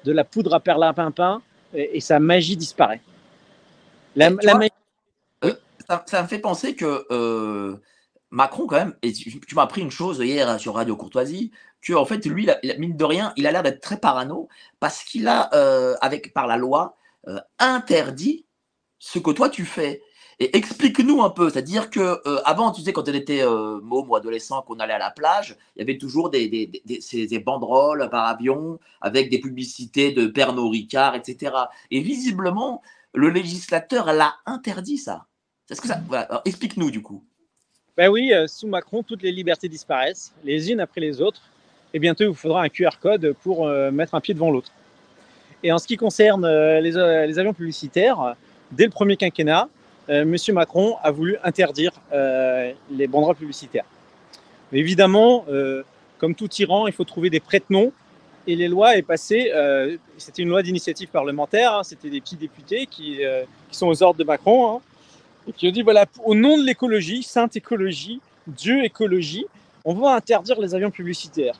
de la poudre à perlimpinpin et, et sa magie disparaît. La, la vois, magie... euh, ça, ça, me fait penser que euh, Macron, quand même, et tu, tu m'as appris une chose hier sur Radio Courtoisie, que en fait, lui, il a, mine de rien, il a l'air d'être très parano parce qu'il a, euh, avec par la loi, interdit ce que toi tu fais. Et explique-nous un peu, c'est-à-dire que euh, avant, tu sais, quand on était euh, môme ou adolescent, qu'on allait à la plage, il y avait toujours des, des banderoles par avion avec des publicités de Pernod Ricard, etc. Et visiblement, le législateur l'a interdit ça. Est-ce que ça. Explique-nous du coup. Ben oui, euh, sous Macron, toutes les libertés disparaissent, les unes après les autres. Et bientôt, il vous faudra un QR code pour mettre un pied devant l'autre. Et en ce qui concerne les, les avions publicitaires, dès le premier quinquennat, euh, M. Macron a voulu interdire euh, les banderoles publicitaires. Évidemment, euh, comme tout tyran, il faut trouver des prête-noms. Et les lois est passée, c'était une loi d'initiative parlementaire, hein, c'était des petits députés qui, sont aux ordres de Macron, hein, et qui ont dit voilà, au nom de l'écologie, sainte écologie, Dieu écologie, on va interdire les avions publicitaires.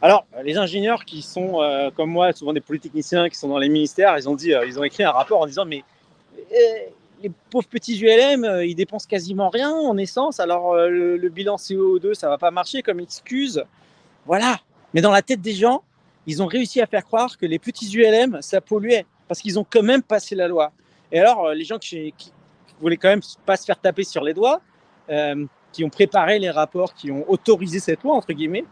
Alors, les ingénieurs qui sont, comme moi, souvent des polytechniciens qui sont dans les ministères, ils ont, dit, ils ont écrit un rapport en disant mais les pauvres petits ULM, euh, ils dépensent quasiment rien en essence. Alors euh, le, bilan CO2, ça va pas marcher comme excuse. Voilà. Mais dans la tête des gens, ils ont réussi à faire croire que les petits ULM, ça polluait parce qu'ils ont quand même passé la loi. Et alors, euh, les gens qui, qui, voulaient quand même pas se faire taper sur les doigts, qui ont préparé les rapports, qui ont autorisé cette loi, entre guillemets,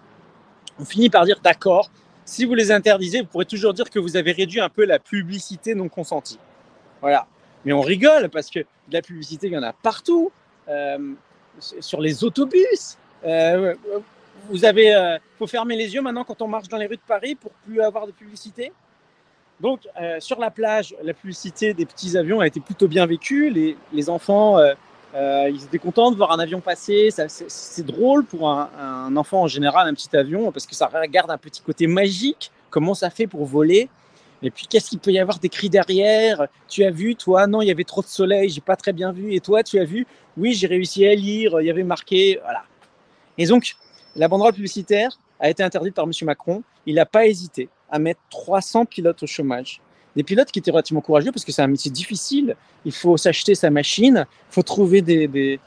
ont fini par dire d'accord, si vous les interdisez, vous pourrez toujours dire que vous avez réduit un peu la publicité non consentie. Voilà. Mais on rigole parce que de la publicité, il y en a partout. Euh, sur les autobus. Euh, vous avez, euh, faut fermer les yeux maintenant quand on marche dans les rues de Paris pour plus avoir de publicité. Donc euh, sur la plage, la publicité des petits avions a été plutôt bien vécue. Les, les enfants, ils étaient contents de voir un avion passer. C'est drôle pour un, enfant en général, un petit avion, parce que ça garde un petit côté magique. Comment ça fait pour voler? Et puis, qu'est-ce qu'il peut y avoir des cris derrière? Tu as vu, toi? Non, il y avait trop de soleil, j'ai pas très bien vu. Et toi, tu as vu? Oui, j'ai réussi à lire, il y avait marqué. Voilà. Et donc, la banderole publicitaire a été interdite par M. Macron. Il n'a pas hésité à mettre 300 pilotes au chômage. Des pilotes qui étaient relativement courageux parce que c'est un métier difficile. Il faut s'acheter sa machine, il faut trouver des, des,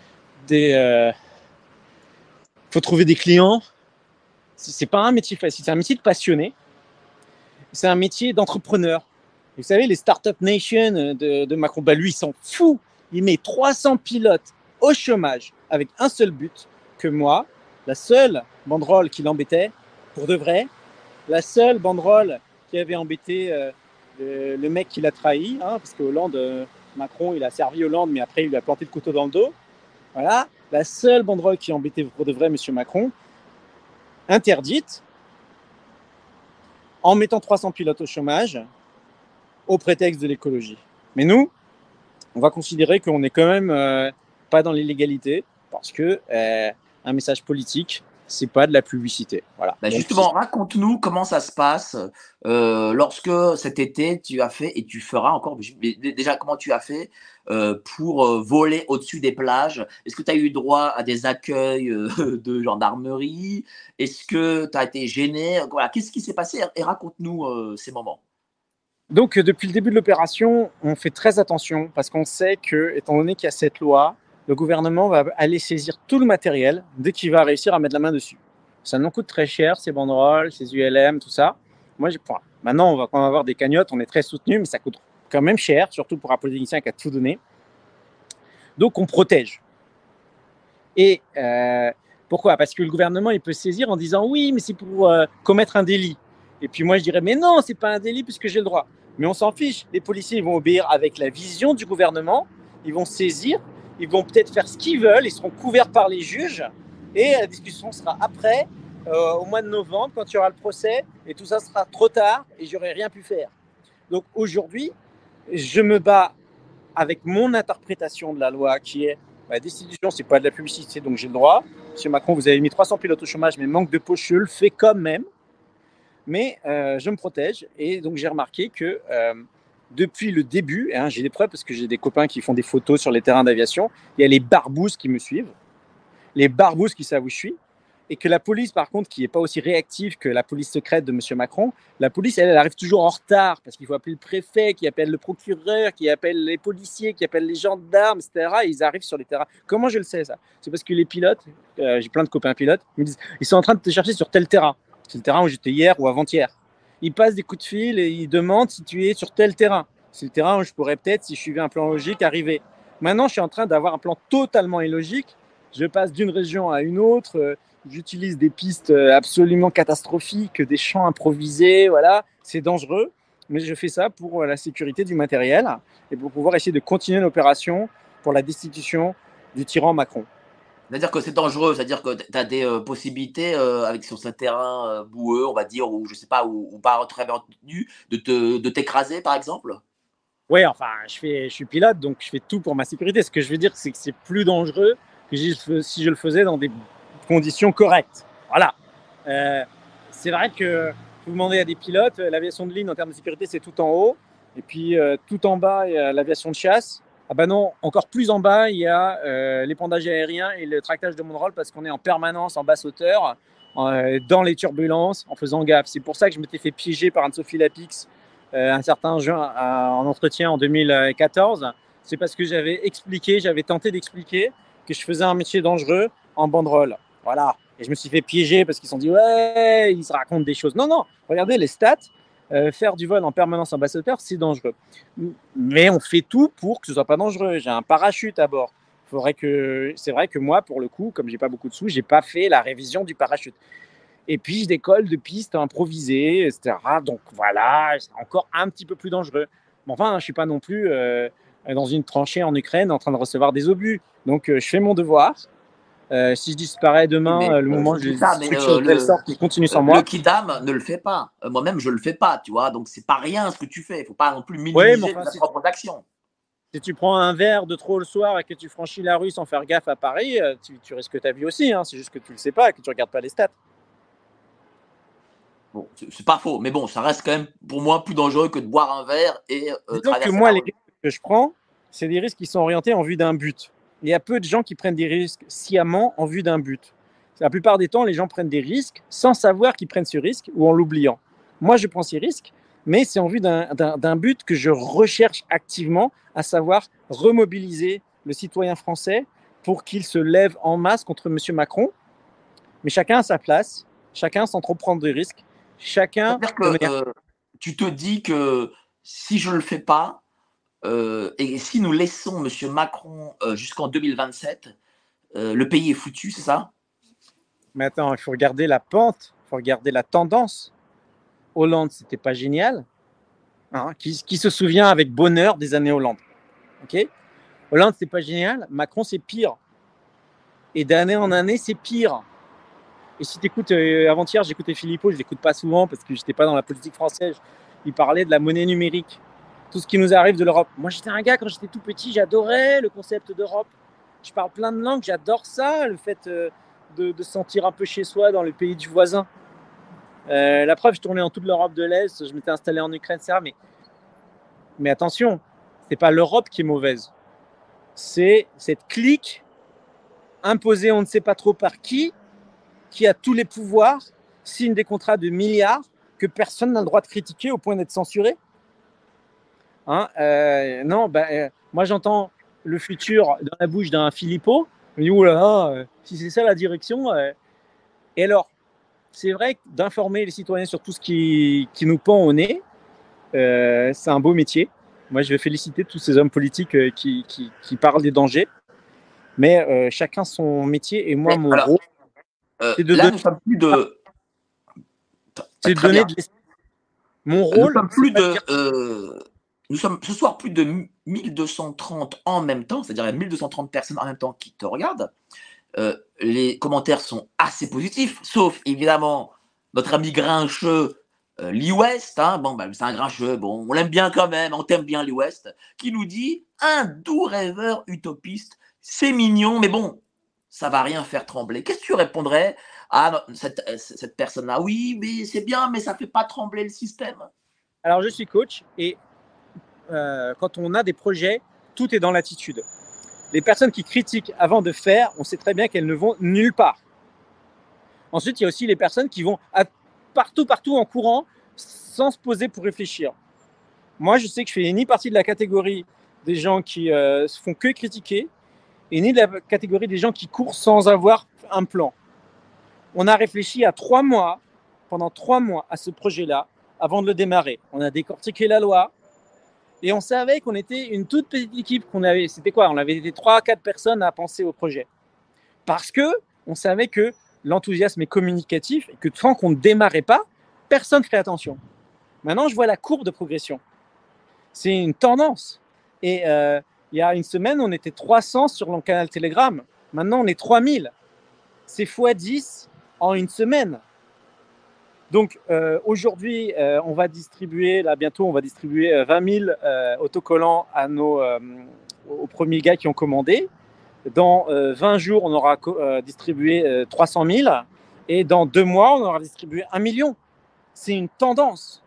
des euh, faut trouver des clients. C'est pas un métier facile, c'est un métier de passionné c'est un métier d'entrepreneur. Vous savez, les Startup Nation de, de Macron, bah lui, il s'en fout. Il met 300 pilotes au chômage avec un seul but, que moi, la seule banderole qui l'embêtait, pour de vrai, la seule banderole qui avait embêté euh, le, le, mec qui l'a trahi, hein, parce que Hollande, euh, Macron, il a servi Hollande, mais après, il lui a planté le couteau dans le dos. Voilà, la seule banderole qui embêtait pour de vrai M. Macron, interdite, en mettant 300 pilotes au chômage au prétexte de l'écologie. Mais nous, on va considérer qu'on n'est quand même euh, pas dans l'illégalité parce que euh, un message politique, c'est pas de la publicité. Voilà. Bah justement, raconte-nous comment ça se passe euh, lorsque cet été tu as fait et tu feras encore. Déjà, comment tu as fait pour euh, voler au-dessus des plages Est-ce que tu as eu droit à des accueils euh, de gendarmerie? Est-ce que tu as été gêné? Voilà, Qu'est-ce qui s'est passé? Et raconte-nous euh, ces moments. Donc, euh, depuis le début de l'opération, on fait très attention parce qu'on sait que, étant donné qu'il y a cette loi, le gouvernement va aller saisir tout le matériel dès qu'il va réussir à mettre la main dessus. Ça nous coûte très cher, ces banderoles, ces ULM, tout ça. Moi, j'ai point. Maintenant, on va quand même avoir des cagnottes, on est très soutenu, mais ça coûte quand même cher, surtout pour un polytechnicien qui a tout donné. Donc, on protège. Et euh, pourquoi? Parce que le gouvernement, il peut saisir en disant oui, mais c'est pour euh, commettre un délit. Et puis moi, je dirais, mais non, c'est pas un délit puisque j'ai le droit. Mais on s'en fiche. Les policiers ils vont obéir avec la vision du gouvernement. Ils vont saisir. Ils vont peut-être faire ce qu'ils veulent. Ils seront couverts par les juges. Et la discussion sera après, euh, au mois de novembre, quand il y aura le procès. Et tout ça sera trop tard et j'aurai rien pu faire. Donc aujourd'hui, je me bats avec mon interprétation de la loi qui est la destitution, c'est pas de la publicité, donc j'ai le droit. Monsieur Macron, vous avez mis 300 pilotes au chômage, mais manque de poche, je le fais quand même mais euh, je me protège. Et donc, j'ai remarqué que euh, depuis le début, hein, j'ai des preuves parce que j'ai des copains qui font des photos sur les terrains d'aviation, il y a les barbouzes qui me suivent, les barbouzes qui savent où je suis, et que la police, par contre, qui n'est pas aussi réactive que la police secrète de M. Macron, la police, elle, elle arrive toujours en retard parce qu'il faut appeler le préfet, qui appelle le procureur, qui appelle les policiers, qui appelle les gendarmes, etc. Et ils arrivent sur les terrains. Comment je le sais, ça? C'est parce que les pilotes, euh, j'ai plein de copains pilotes, ils me disent, ils sont en train de te chercher sur tel terrain. C'est le terrain où j'étais hier ou avant-hier. Ils passent des coups de fil et ils demandent si tu es sur tel terrain. C'est le terrain où je pourrais peut-être, si je suivais un plan logique, arriver. Maintenant, je suis en train d'avoir un plan totalement illogique. Je passe d'une région à une autre. J'utilise des pistes euh, absolument catastrophiques, des champs improvisés. Voilà, c'est dangereux. Mais je fais ça pour euh, la sécurité du matériel et pour pouvoir essayer de continuer l'opération pour la destitution du tyran Macron. C'est-à-dire que c'est dangereux, c'est-à-dire que tu as des euh, possibilités euh, avec sur ce terrain euh, boueux, on va dire, ou je sais pas, ou, pas très bien tenu, de te de t'écraser par exemple? Oui, enfin, je, fais, je suis pilote, donc je fais tout pour ma sécurité. Ce que je veux dire, c'est que c'est plus dangereux que si je le faisais dans des conditions correctes. Voilà. Euh, c'est vrai que vous demandez à des pilotes, euh, l'aviation de ligne en termes de sécurité, c'est tout en haut. Et puis euh, tout en bas, il y a l'aviation de chasse. Ah ben non, encore plus en bas, il y a euh, l'épandage aérien et le tractage de monoroll parce qu'on est en permanence en basse hauteur, dans les turbulences, en faisant gaffe. C'est pour ça que je m'étais fait piéger par Anne-Sophie Lapix euh, un certain juin en entretien en 2014. C'est parce que j'avais expliqué, j'avais tenté d'expliquer que je faisais un métier dangereux en banderole. Voilà. Et je me suis fait piéger parce qu'ils se sont dit, ouais, ils se racontent des choses. Non, non, regardez les stats. Euh, faire du vol en permanence en basse hauteur, c'est dangereux. Mais on fait tout pour que ce soit pas dangereux. J'ai un parachute à bord. Que, c'est vrai que moi, pour le coup, comme j'ai pas beaucoup de sous, j'ai pas fait la révision du parachute. Et puis je décolle de pistes improvisées, etc. Donc voilà, c'est encore un petit peu plus dangereux. Mais enfin, je suis pas non plus euh, dans une tranchée en Ukraine en train de recevoir des obus. Donc euh, je fais mon devoir. Euh, si je disparais demain, Mais, euh, le euh, moment où je de telle le- sorte qu'il continue sans moi. Le Kidam ne le fait pas. Moi-même, je le fais pas, tu vois. Donc c'est pas rien ce que tu fais. Il faut pas non plus minimiser Ouais, mais enfin, ta c'est- propre action. Si tu prends un verre de trop le soir et que tu franchis la rue sans faire gaffe à Paris, tu, tu risques ta vie aussi. hein. C'est juste que tu le sais pas et que tu regardes pas les stats. Bon, c'est pas faux, mais bon, ça reste quand même pour moi plus dangereux que de boire un verre et euh, Disons que moi, les risques que je prends, c'est des risques qui sont orientés en vue d'un but. Il y a peu de gens qui prennent des risques sciemment en vue d'un but. La plupart des temps, les gens prennent des risques sans savoir qu'ils prennent ce risque ou en l'oubliant. Moi, je prends ces risques, mais c'est en vue d'un- but que je recherche activement, à savoir remobiliser le citoyen français pour qu'il se lève en masse contre M. Macron. Mais chacun à sa place, chacun sans trop prendre de risques, chacun que euh, tu te dis que si je le fais pas, euh, et si nous laissons M. Macron euh, jusqu'en 2027, euh, le pays est foutu, c'est ça? Attends, il faut regarder la pente, il faut regarder la tendance. Hollande, c'était pas génial. Hein, qui, qui se souvient avec bonheur des années Hollande Ok? Hollande, c'est pas génial. Macron, c'est pire. Et d'année en année, c'est pire. Et si tu écoutes, avant-hier, j'écoutais Philippot, je l'écoute pas souvent parce que j'étais pas dans la politique française. Il parlait de la monnaie numérique, tout ce qui nous arrive de l'Europe. Moi, j'étais un gars, quand j'étais tout petit, j'adorais le concept d'Europe. Je parle plein de langues, j'adore ça, le fait euh, de, de se sentir un peu chez soi dans le pays du voisin. Euh, la preuve, je tournais en toute l'Europe de l'Est, je m'étais installé en Ukraine, etc. Mais, mais attention, c'est pas l'Europe qui est mauvaise, c'est cette clique imposée on ne sait pas trop par qui, qui a tous les pouvoirs, signe des contrats de milliards que personne n'a le droit de critiquer au point d'être censuré. Hein, euh, non, ben, euh, moi j'entends le futur dans la bouche d'un Philippot. Je me dis, euh, si c'est ça la direction. Et alors, c'est vrai que d'informer les citoyens sur tout ce qui, qui nous pend au nez, c'est un beau métier. Moi, je vais féliciter tous ces hommes politiques qui, qui, qui parlent des dangers. Mais chacun son métier. Et moi, Mais mon alors, rôle, C'est de là, donner- plus de. c'est de donner de Mon rôle, plus de. Nous sommes ce soir plus de 1230 en même temps, c'est-à-dire il y a 1230 personnes en même temps qui te regardent. Euh, les commentaires sont assez positifs, sauf évidemment notre ami grincheux euh, Lee West. hein. bon, bah, c'est un grincheux, bon, on l'aime bien quand même, on t'aime bien Lee West, qui nous dit un doux rêveur utopiste, c'est mignon, mais bon, ça va rien faire trembler. Qu'est-ce que tu répondrais à cette, euh, cette personne-là? Oui, mais c'est bien, mais ça fait pas trembler le système. Alors, je suis coach et euh, quand on a des projets, tout est dans l'attitude. Les personnes qui critiquent avant de faire, on sait très bien qu'elles ne vont nulle part. Ensuite, il y a aussi les personnes qui vont partout, partout en courant sans se poser pour réfléchir. Moi, je sais que je fais ni partie de la catégorie des gens qui euh, se font que critiquer et ni de la catégorie des gens qui courent sans avoir un plan. On a réfléchi à trois mois, pendant trois mois, à ce projet-là avant de le démarrer. On a décortiqué la loi et on savait qu'on était une toute petite équipe. Qu'on avait, c'était quoi On avait été trois, quatre personnes à penser au projet parce que on savait que l'enthousiasme est communicatif et que tant qu'on ne démarrait pas, personne ne ferait attention. Maintenant, je vois la courbe de progression. C'est une tendance. Et euh, il y a une semaine, on était 300 sur le canal Telegram. Maintenant, on est 3000. C'est x10 en une semaine. Donc euh, aujourd'hui, euh, on va distribuer, là bientôt, on va distribuer euh, 20 000 euh, autocollants à nos, aux premiers gars qui ont commandé. Dans euh, 20 jours, on aura distribué euh, 300 000. Et dans deux mois, on aura distribué 1 million. C'est une tendance.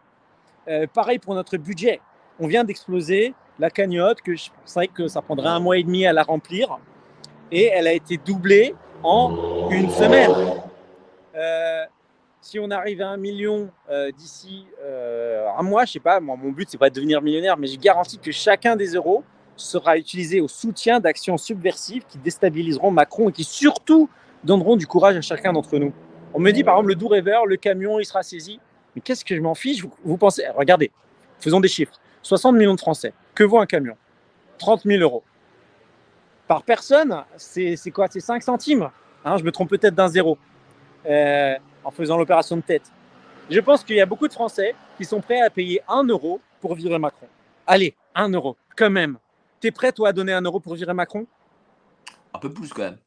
Pareil pour notre budget. On vient d'exploser la cagnotte, que je pensais que ça prendrait un mois et demi à la remplir. Et elle a été doublée en une semaine. Si on arrive à un million euh, d'ici euh, un mois, je sais pas, moi, mon but c'est pas de devenir millionnaire, mais je garantis que chacun des euros sera utilisé au soutien d'actions subversives qui déstabiliseront Macron et qui surtout donneront du courage à chacun d'entre nous. On me dit par exemple le doux rêveur, le camion, il sera saisi. Mais qu'est-ce que je m'en fiche? Vous, pensez Regardez, faisons des chiffres. 60 millions de Français. Que vaut un camion? 30 000 euros. Par personne, c'est c'est quoi? C'est 5 centimes. Hein, je me trompe peut-être d'un zéro. Euh, en faisant l'opération de tête. Je pense qu'il y a beaucoup de Français qui sont prêts à payer 1 euro pour virer Macron. Allez, 1 euro, quand même. T'es prêt, toi, à donner 1 euro pour virer Macron? Un peu plus quand même.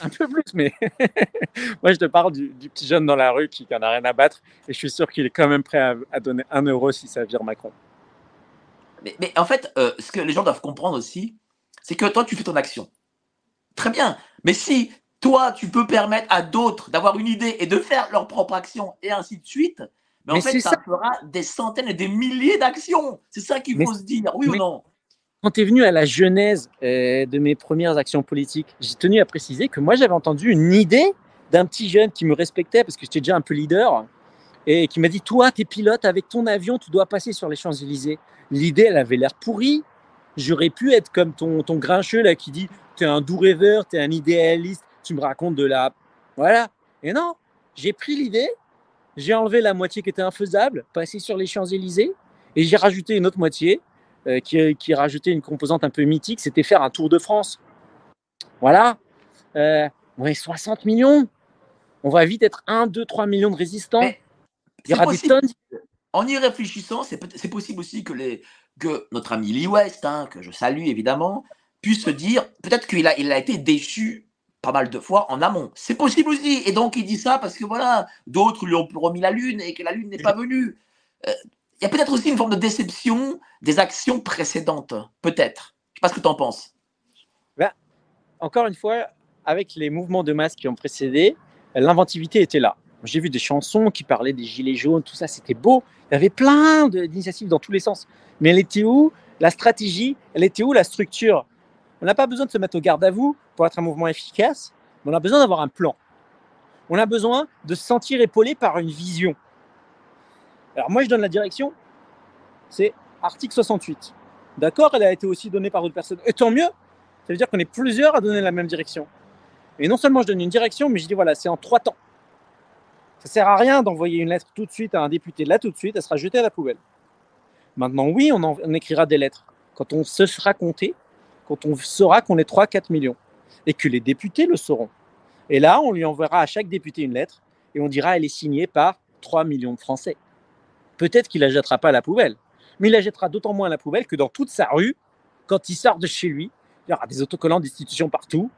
Un peu plus, mais moi, je te parle du, du petit jeune dans la rue qui n'en a rien à battre et je suis sûr qu'il est quand même prêt à, à donner 1 euro si ça vire Macron. Mais, mais en fait, euh, ce que les gens doivent comprendre aussi, c'est que toi, tu fais ton action. Très bien. Mais si toi, tu peux permettre à d'autres d'avoir une idée et de faire leur propre action et ainsi de suite, mais, en Mais fait, ça, ça. fera des centaines et des milliers d'actions. C'est ça qu'il Mais- faut se dire, oui ou mais- non? Quand tu es venu à la genèse euh, de mes premières actions politiques, j'ai tenu à préciser que moi, j'avais entendu une idée d'un petit jeune qui me respectait parce que j'étais déjà un peu leader et qui m'a dit Toi, tu es pilote avec ton avion, tu dois passer sur les Champs-Élysées. L'idée, elle avait l'air pourrie. J'aurais pu être comme ton, ton grincheux là qui dit Tu es un doux rêveur, tu es un idéaliste, tu me racontes de la. Voilà. Et non, j'ai pris l'idée, j'ai enlevé la moitié qui était infaisable, passé sur les Champs-Élysées et j'ai rajouté une autre moitié euh, qui, qui rajoutait une composante un peu mythique, c'était faire un Tour de France. Voilà. Euh, on est 60 millions. On va vite être 1, 2, 3 millions de résistants. Mais Il y aura des tonnes. En y réfléchissant, c'est possible aussi que, les, que notre ami Lee West, hein, que je salue évidemment, puisse se dire peut-être qu'il a, il a été déçu pas mal de fois en amont. C'est possible aussi. Et donc il dit ça parce que voilà, d'autres lui ont remis la lune et que la lune n'est pas venue. Euh, Il y a peut-être aussi une forme de déception des actions précédentes. Peut-être. Je sais pas ce que tu en penses. Encore une fois, avec les mouvements de masse qui ont précédé, l'inventivité était là. J'ai vu des chansons qui parlaient des gilets jaunes, tout ça, c'était beau. Il y avait plein d'initiatives dans tous les sens. Mais elle était où? La stratégie Elle était où la structure? On n'a pas besoin de se mettre au garde à vous pour être un mouvement efficace, mais on a besoin d'avoir un plan. On a besoin de se sentir épaulé par une vision. Alors moi, je donne la direction, c'est article 68. D'accord, elle a été aussi donnée par d'autres personnes. Et tant mieux, ça veut dire qu'on est plusieurs à donner la même direction. Et non seulement je donne une direction, mais je dis voilà, c'est en trois temps. Ça sert à rien d'envoyer une lettre tout de suite à un député là tout de suite, elle sera jetée à la poubelle. Maintenant, oui, on, en- on écrira des lettres quand on se sera compté, quand on saura qu'on est 3-4 millions et que les députés le sauront. Et là, on lui enverra à chaque député une lettre et on dira elle est signée par 3 millions de Français. Peut-être qu'il la jettera pas à la poubelle, mais il la jettera d'autant moins à la poubelle que dans toute sa rue, quand il sort de chez lui, il y aura des autocollants d'institutions partout.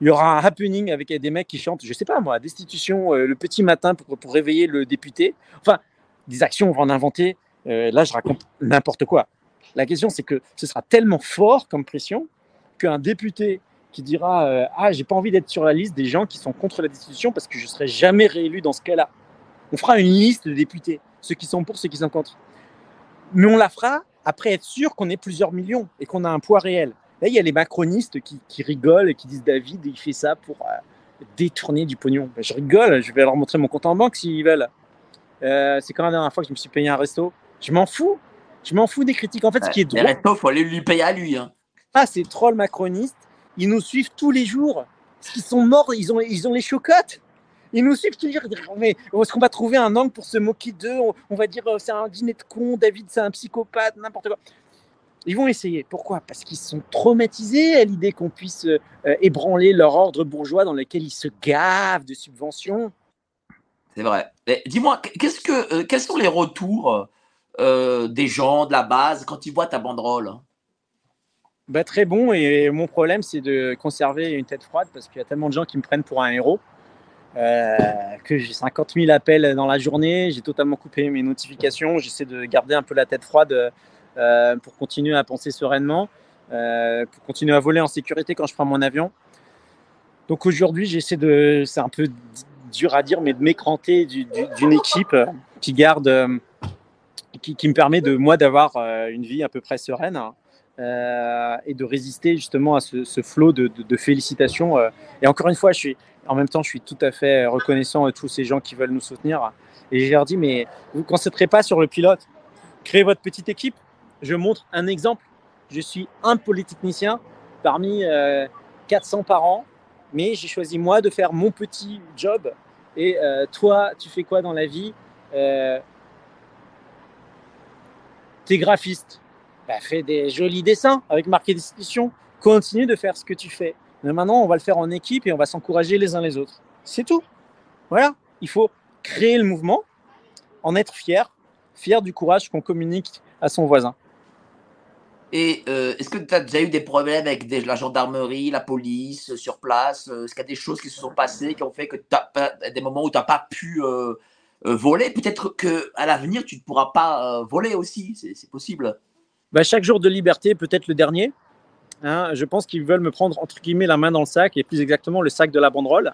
Il y aura un happening avec des mecs qui chantent, je sais pas moi, destitution euh, le petit matin pour, réveiller le député. Enfin, des actions, on va en inventer. Euh, là, je raconte n'importe quoi. La question, c'est que ce sera tellement fort comme pression qu'un député qui dira euh, Ah, j'ai pas envie d'être sur la liste des gens qui sont contre la destitution parce que je serai jamais réélu dans ce cas-là. On fera une liste de députés, ceux qui sont pour, ceux qui sont contre. Mais on la fera après être sûr qu'on est plusieurs millions et qu'on a un poids réel. Là, il y a les macronistes qui, qui rigolent et qui disent David, il fait ça pour euh, détourner du pognon. Ben, je rigole, je vais leur montrer mon compte en banque s'ils veulent. Euh, c'est quand la dernière fois que je me suis payé un resto. Je m'en fous. Je m'en fous des critiques. En fait, ce qui est Les drôle, restos, faut aller lui payer à lui. Hein. Ah, ces trolls macronistes, ils nous suivent tous les jours. Qu'ils sont morts, ils ont, ils ont les chocottes. Ils nous suivent tous les jours. Ils Mais est-ce qu'on va trouver un angle pour se moquer d'eux? On, va dire euh, c'est un dîner de con, David c'est un psychopathe, n'importe quoi. Ils vont essayer. Pourquoi? Parce qu'ils sont traumatisés à l'idée qu'on puisse euh, euh, ébranler leur ordre bourgeois dans lequel ils se gavent de subventions. C'est vrai. Dis-moi, qu'est-ce que, quels sont les retours des gens de la base quand ils voient ta banderole? Bah, très bon. Et mon problème, c'est de conserver une tête froide parce qu'il y a tellement de gens qui me prennent pour un héros. euh, que j'ai 50 000 appels dans la journée, j'ai totalement coupé mes notifications, j'essaie de garder un peu la tête froide euh, pour continuer à penser sereinement, euh, pour continuer à voler en sécurité quand je prends mon avion. Donc aujourd'hui, j'essaie de, c'est un peu dur à dire, mais de m'écranter du- du- d'une équipe qui garde, qui, me permet de moi d'avoir une vie à peu près sereine euh, et de résister justement à ce, flot de, félicitations. euh. Et encore une fois, en même temps, je suis tout à fait reconnaissant de tous ces gens qui veulent nous soutenir. Et je leur dis, mais vous ne concentrez pas sur le pilote. Créez votre petite équipe. Je montre un exemple. Je suis un polytechnicien parmi euh, 400 par an, mais j'ai choisi moi de faire mon petit job. Et euh, toi, tu fais quoi dans la vie? Euh, T'es graphiste. Bah, fais des jolis dessins avec marqué destination. Continue de faire ce que tu fais. Mais maintenant, on va le faire en équipe et on va s'encourager les uns les autres. C'est tout. Voilà. Il faut créer le mouvement, en être fier, fier du courage qu'on communique à son voisin. Et euh, est-ce que tu as déjà eu des problèmes avec la gendarmerie, la police euh, sur place euh, Est-ce qu'il y a des choses qui se sont passées qui ont fait que tu as des moments où tu n'as pas pu voler? Peut-être qu'à l'avenir, tu ne pourras pas voler aussi, c'est possible. Bah, chaque jour de liberté, peut-être le dernier. Hein, je pense qu'ils veulent me prendre entre guillemets la main dans le sac, et plus exactement le sac de la banderole.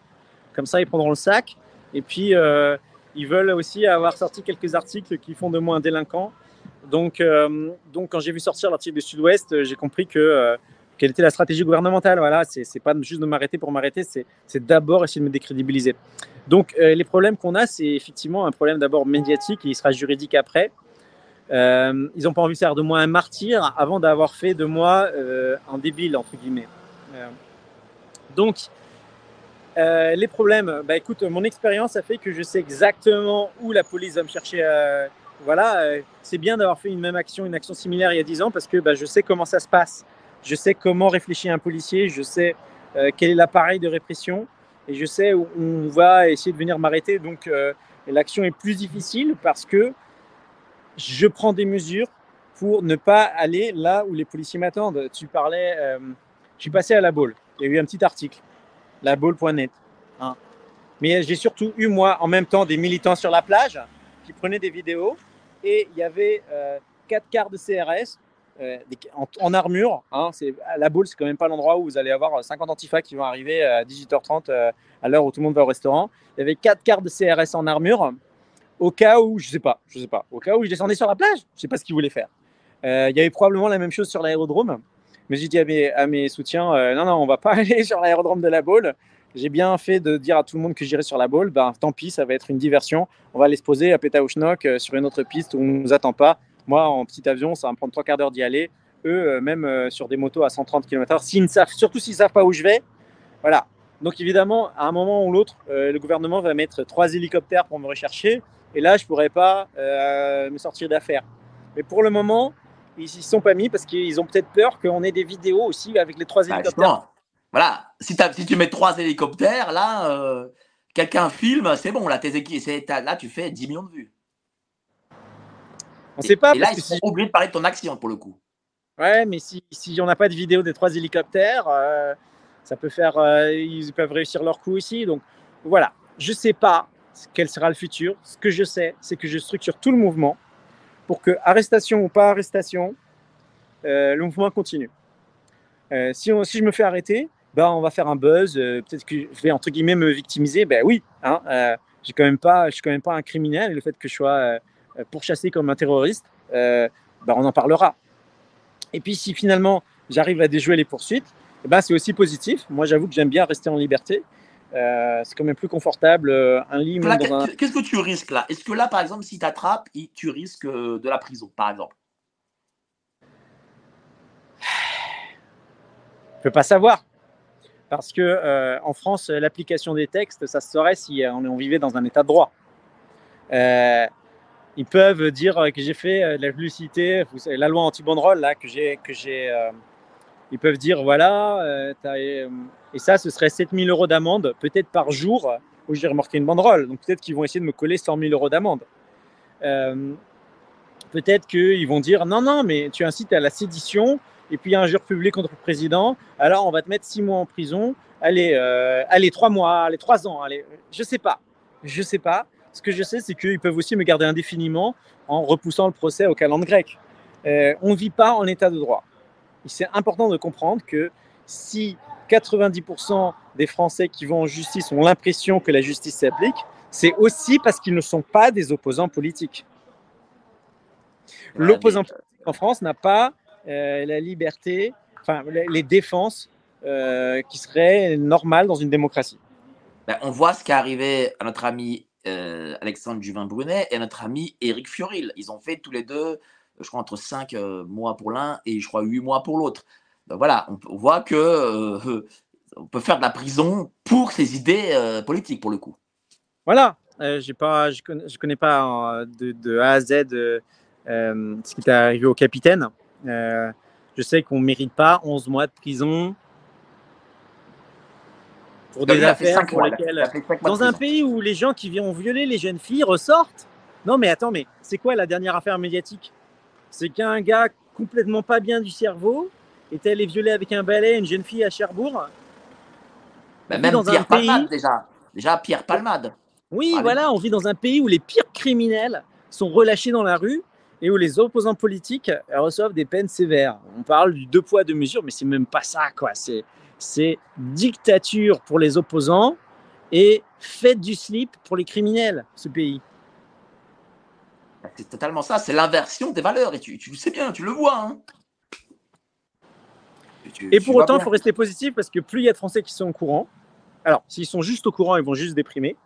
Comme ça, ils prendront le sac. Et puis, euh, ils veulent aussi avoir sorti quelques articles qui font de moi un délinquant. Donc, euh, donc quand j'ai vu sortir l'article du Sud-Ouest, euh, j'ai compris que quelle était la stratégie gouvernementale. Voilà, c'est pas juste de m'arrêter pour m'arrêter, c'est d'abord essayer de me décrédibiliser. Donc, les problèmes qu'on a, c'est effectivement un problème d'abord médiatique et il sera juridique après. Euh, ils n'ont pas envie de faire de moi un martyr avant d'avoir fait de moi euh, un débile, entre guillemets. Euh, donc, les problèmes, bah écoute, mon expérience a fait que je sais exactement où la police va me chercher. voilà, c'est bien d'avoir fait une même action, une action similaire il y a 10 ans parce que bah, je sais comment ça se passe. Je sais comment réfléchit un policier, je sais quel est l'appareil de répression et je sais où on va essayer de venir m'arrêter. Donc, l'action est plus difficile parce que je prends des mesures pour ne pas aller là où les policiers m'attendent. Tu parlais, euh, je suis passé à la boule. Il y a eu un petit article, la boule.net. Hein. Mais j'ai surtout eu, moi, en même temps, des militants sur la plage qui prenaient des vidéos et il y avait euh, quatre quarts de CRS euh, en, armure. Hein. La boule, c'est quand même pas l'endroit où vous allez avoir 50 antifas qui vont arriver à 18h30 euh, à l'heure où tout le monde va au restaurant. Il y avait quatre quarts de CRS en armure au cas où, je sais pas, je sais pas, au cas où je descendais sur la plage, je sais pas ce qu'ils voulaient faire. Euh, il y avait probablement la même chose sur l'aérodrome. Mais j'ai dit à mes, soutiens, euh, non, non, on va pas aller sur l'aérodrome de la Baule. J'ai bien fait de dire à tout le monde que j'irai sur la Baule. Ben, tant pis, ça va être une diversion. On va aller se poser à Pétaouchnok euh, sur une autre piste où on nous attend pas. Moi, en petit avion, ça va me prendre trois quarts d'heure d'y aller. Eux, même sur des motos à 130 km/h, s'ils ne savent, surtout s'ils savent pas où je vais, voilà. Donc évidemment, à un moment ou l'autre, le gouvernement va mettre trois hélicoptères pour me rechercher. Et là, je ne pourrais pas euh, me sortir d'affaire. Mais pour le moment, ils ne s'y sont pas mis parce qu'ils ont peut-être peur qu'on ait des vidéos aussi avec les trois Bah, hélicoptères. justement, voilà, si, tu mets trois hélicoptères, là, euh, quelqu'un filme, c'est bon, là, tes là, tu fais 10 millions de vues. On ne sait pas et là, ils sont si... obligés de parler de ton action pour le coup. Ouais, mais si, si on n'a pas de vidéo des trois hélicoptères, euh, ça peut faire. euh, ils peuvent réussir leur coup aussi. Donc voilà, je ne sais pas quel sera le futur. Ce que je sais, c'est que je structure tout le mouvement pour que, arrestation ou pas arrestation, euh, le mouvement continue. Euh, si, je me fais arrêter, ben, on va faire un buzz. euh, Peut-être que je vais entre guillemets me victimiser. Ben oui, hein, j'ai quand même suis quand même pas un criminel. Le fait que je sois pourchassé comme un terroriste, ben, on en parlera. Et puis si finalement j'arrive à déjouer les poursuites, eh ben, c'est aussi positif. Moi j'avoue que j'aime bien rester en liberté. Euh, c'est quand même plus confortable euh, un lit un... Qu'est-ce que tu risques là? Est-ce que là, par exemple, si tu attrapes, tu risques euh, de la prison, par exemple? Je peux pas savoir. Parce que euh, en France, l'application des textes, ça se saurait si on, on vivait dans un état de droit. Euh, ils peuvent dire que j'ai fait de la publicité, la loi anti-banderole, là, que j'ai. Que j'ai ils peuvent dire voilà, euh, euh, et ça, ce serait 7000 euros d'amende, peut-être par jour, où j'ai remorqué une banderole. Donc peut-être qu'ils vont essayer de me coller 100 000 euros d'amende. Euh, peut-être qu'ils vont dire non, non, mais tu incites à la sédition, et puis injure publique contre le président, alors on va te mettre six mois en prison, allez, allez trois mois, allez trois ans, allez, je sais pas, je sais pas. Ce que je sais, c'est qu'ils peuvent aussi me garder indéfiniment en repoussant le procès au calendrier grec. On ne vit pas en état de droit. C'est important de comprendre que si 90% des Français qui vont en justice ont l'impression que la justice s'applique, c'est aussi parce qu'ils ne sont pas des opposants politiques. L'opposant politique en France n'a pas euh, la liberté, enfin les, défenses euh, qui seraient normales dans une démocratie. Ben, On voit ce qui est arrivé à notre ami euh, Alexandre Juvin-Brunet et à notre ami Éric Fioril. Ils ont fait tous les deux, je crois, entre 5 mois pour l'un et je crois 8 mois pour l'autre. Donc voilà, on, on voit que euh, on peut faire de la prison pour ses idées euh, politiques, pour le coup. Voilà, euh, j'ai pas, je connais, je connais pas euh, de, de, A à Z euh, ce qui est arrivé au capitaine. Euh, je sais qu'on ne mérite pas 11 mois de prison pour des affaires pour mois, lesquelles... Dans un pays où les gens qui vont violer les jeunes filles ressortent Non mais attends, mais c'est quoi la dernière affaire médiatique? C'est qu'un gars complètement pas bien du cerveau est allé violer avec un balai une jeune fille à Cherbourg. Bah, même dans Pierre un pays... Palmade déjà. Déjà Pierre Palmade. Oui, Allez. voilà, on vit dans un pays où les pires criminels sont relâchés dans la rue et où les opposants politiques reçoivent des peines sévères. On parle du deux poids, deux mesures, mais c'est même pas ça, quoi. C'est, c'est dictature pour les opposants et fête du slip pour les criminels, ce pays. C'est totalement ça, c'est l'inversion des valeurs, et tu, tu le sais bien, tu le vois. Hein. Tu, et pour autant, il faut rester positif parce que plus il y a de Français qui sont au courant, alors s'ils sont juste au courant, ils vont juste déprimer.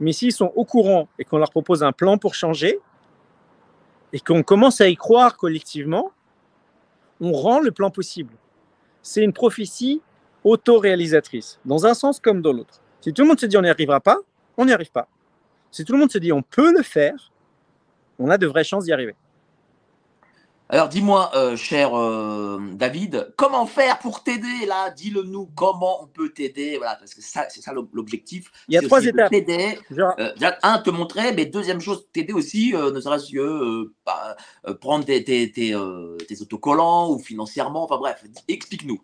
Mais s'ils sont au courant et qu'on leur propose un plan pour changer, et qu'on commence à y croire collectivement, on rend le plan possible. C'est une prophétie autoréalisatrice, dans un sens comme dans l'autre. Si tout le monde se dit on n'y arrivera pas, on n'y arrive pas. Si tout le monde se dit on peut le faire, on a de vraies chances d'y arriver. Alors dis-moi, euh, cher euh, David, comment faire pour t'aider? Là Dis-le nous, comment on peut t'aider? Voilà, parce que ça, c'est ça l'objectif. Il y a trois étapes. T'aider. Genre... Euh, un, te montrer, mais deuxième chose, t'aider aussi, euh, ne serait-ce que bah, prendre tes, tes, tes, tes, autocollants ou financièrement. Enfin bref, explique-nous.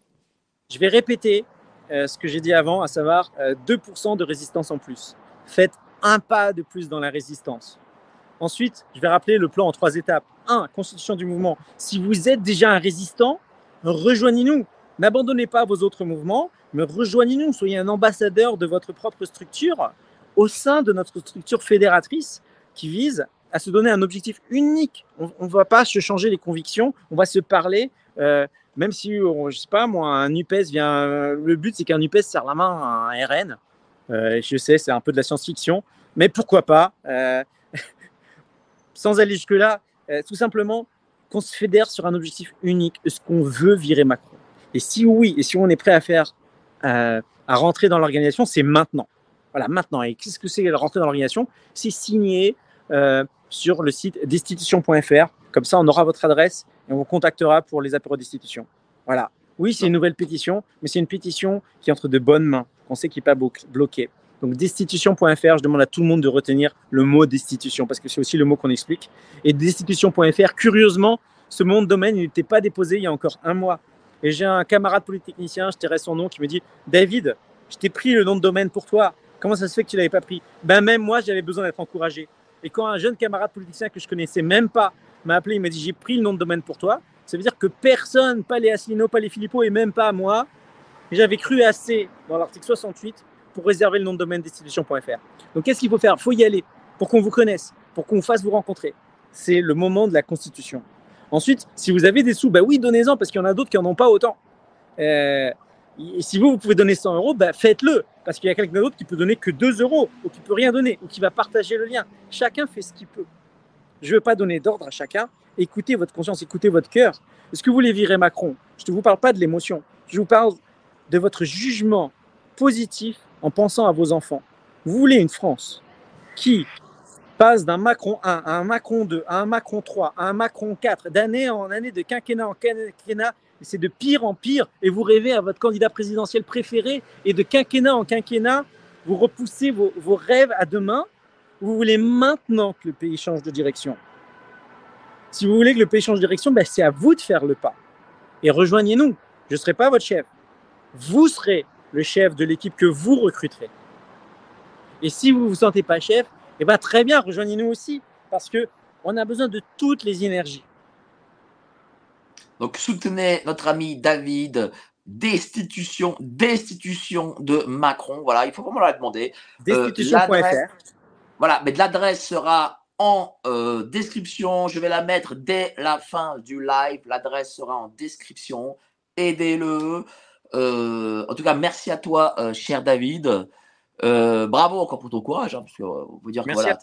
Je vais répéter ce que j'ai dit avant, à savoir 2% de résistance en plus. Faites un pas de plus dans la résistance. Ensuite, je vais rappeler le plan en trois étapes. 1. Constitution du mouvement. Si vous êtes déjà un résistant, rejoignez-nous. N'abandonnez pas vos autres mouvements, mais rejoignez-nous. Soyez un ambassadeur de votre propre structure au sein de notre structure fédératrice qui vise à se donner un objectif unique. On ne va pas se changer les convictions, on va se parler euh, même si, on- je sais pas, moi, un UPS vient. Le but, c'est qu'un UPS serre la main à un RN. Euh, je sais, c'est un peu de la science-fiction, mais pourquoi pas euh, Sans aller jusque-là, euh, tout simplement qu'on se fédère sur un objectif unique. Est-ce qu'on veut virer Macron Et si oui, et si on est prêt à faire, euh, à rentrer dans l'organisation, c'est maintenant. Voilà, maintenant. Et qu'est-ce que c'est rentrer dans l'organisation? C'est signer euh, sur le site destitution.fr. Comme ça, on aura votre adresse et on vous contactera pour les apéros destitution. Voilà. Oui, c'est une nouvelle pétition, mais c'est une pétition qui est entre de bonnes mains. On sait qu'il n'est pas blo- bloqué. Donc destitution.fr, je demande à tout le monde de retenir le mot destitution parce que c'est aussi le mot qu'on explique. Et destitution.fr, curieusement, ce nom de domaine n'était pas déposé il y a encore un mois. Et j'ai un camarade polytechnicien, je tairai son nom, qui me dit David, je t'ai pris le nom de domaine pour toi. Comment ça se fait que tu l'avais pas pris? Ben même moi, j'avais besoin d'être encouragé. Et quand un jeune camarade politicien que je connaissais même pas m'a appelé, il m'a dit j'ai pris le nom de domaine pour toi. Ça veut dire que personne, pas les Asselineau, pas les Philippot et même pas moi, j'avais cru assez dans l'article 68 pour réserver le nom de domaine destitution.fr. Donc qu'est-ce qu'il faut faire? Il faut y aller pour qu'on vous connaisse, pour qu'on fasse vous rencontrer. C'est le moment de la constitution. Ensuite, si vous avez des sous, bah oui, donnez-en parce qu'il y en a d'autres qui n'en ont pas autant. Euh, et si vous, vous pouvez donner 100 euros, bah faites-le parce qu'il y a quelqu'un d'autre qui peut donner que 2 euros ou qui peut rien donner ou qui va partager le lien. Chacun fait ce qu'il peut. Je ne veux pas donner d'ordre à chacun. Écoutez votre conscience, écoutez votre cœur. Est-ce que vous voulez virer Macron? Je ne vous parle pas de l'émotion. Je vous parle de votre jugement positif en pensant à vos enfants. Vous voulez une France qui passe d'un Macron 1 à un Macron 2 à un Macron 3 à un Macron 4, d'année en année, de quinquennat en quinquennat, et c'est de pire en pire, et vous rêvez à votre candidat présidentiel préféré, et de quinquennat en quinquennat, vous repoussez vos, vos rêves à demain, vous voulez maintenant que le pays change de direction. Si vous voulez que le pays change de direction, ben c'est à vous de faire le pas. Et rejoignez-nous. Je ne serai pas votre chef. Vous serez le chef de l'équipe que vous recruterez. Et si vous ne vous sentez pas chef, eh ben très bien, rejoignez-nous aussi. Parce que on a besoin de toutes les énergies. Donc soutenez notre ami David. Destitution, destitution de Macron. Voilà, il faut vraiment la demander. Euh, Destitution.fr. Voilà, mais l'adresse sera en euh, description. Je vais la mettre dès la fin du live. L'adresse sera en description. Aidez-le. Euh, en tout cas, merci à toi, euh, cher David. Euh, bravo encore pour ton courage. hein, parce que, on peut dire que voilà,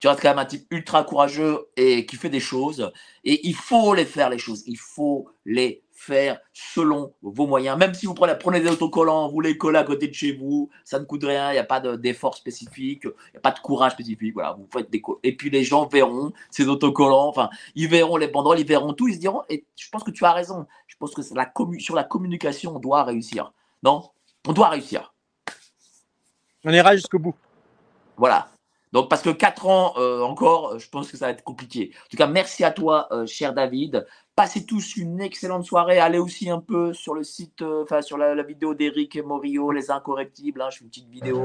tu restes quand même un type ultra courageux et qui fait des choses. Et il faut les faire, les choses. Il faut les faire selon vos moyens. Même si vous prenez, prenez des autocollants, vous les collez à côté de chez vous, ça ne coûte rien. Il n'y a pas de- d'effort spécifique, il n'y a pas de courage spécifique. Voilà, vous faites des Et puis les gens verront ces autocollants. Enfin, ils verront les banderoles, ils verront tout. Ils se diront. Et je pense que tu as raison. Je pense que la sur la communication, on doit réussir. Non? On doit réussir. On ira jusqu'au bout. Voilà. Donc, parce que 4 ans euh, encore, euh, je pense que ça va être compliqué. En tout cas, merci à toi, euh, cher David. Passez tous une excellente soirée. Allez aussi un peu sur le site, enfin, la, vidéo d'Eric et Morio, Les Incorrectibles. hein. je fais une petite vidéo.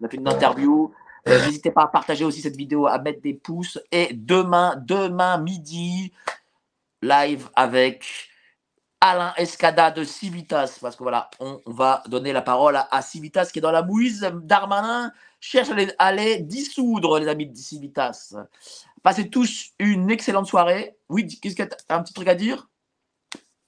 On a fait une interview. N'hésitez pas à partager aussi cette vidéo, à mettre des pouces. Et demain, demain midi, live avec Alain Escada de Civitas. Parce que voilà, on, on va donner la parole à, à Civitas qui est dans la mouise. Darmanin cherche à les, à les dissoudre, les amis de Civitas. Passez tous une excellente soirée. Oui, qu'est-ce que un petit truc à dire?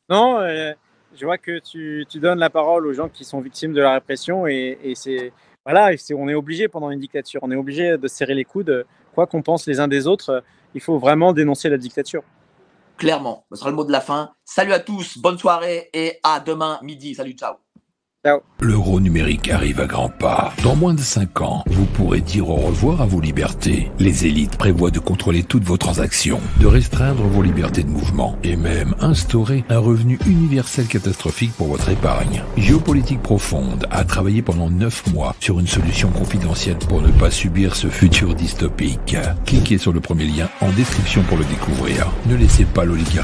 Non, euh, je vois que tu, tu donnes la parole aux gens qui sont victimes de la répression et, et c'est voilà, et c'est- on est obligé pendant une dictature, on est obligé de serrer les coudes, quoi qu'on pense les uns des autres. Il faut vraiment dénoncer la dictature. Clairement, ce sera le mot de la fin. Salut à tous, bonne soirée et à demain midi. Salut, L'euro numérique arrive à grands pas. Dans moins de 5 ans, vous pourrez dire au revoir à vos libertés. Les élites prévoient de contrôler toutes vos transactions, de restreindre vos libertés de mouvement et même instaurer un revenu universel catastrophique pour votre épargne. Géopolitique profonde a travaillé pendant 9 mois sur une solution confidentielle pour ne pas subir ce futur dystopique. Cliquez sur le premier lien en description pour le découvrir. Ne laissez pas l'oligarchie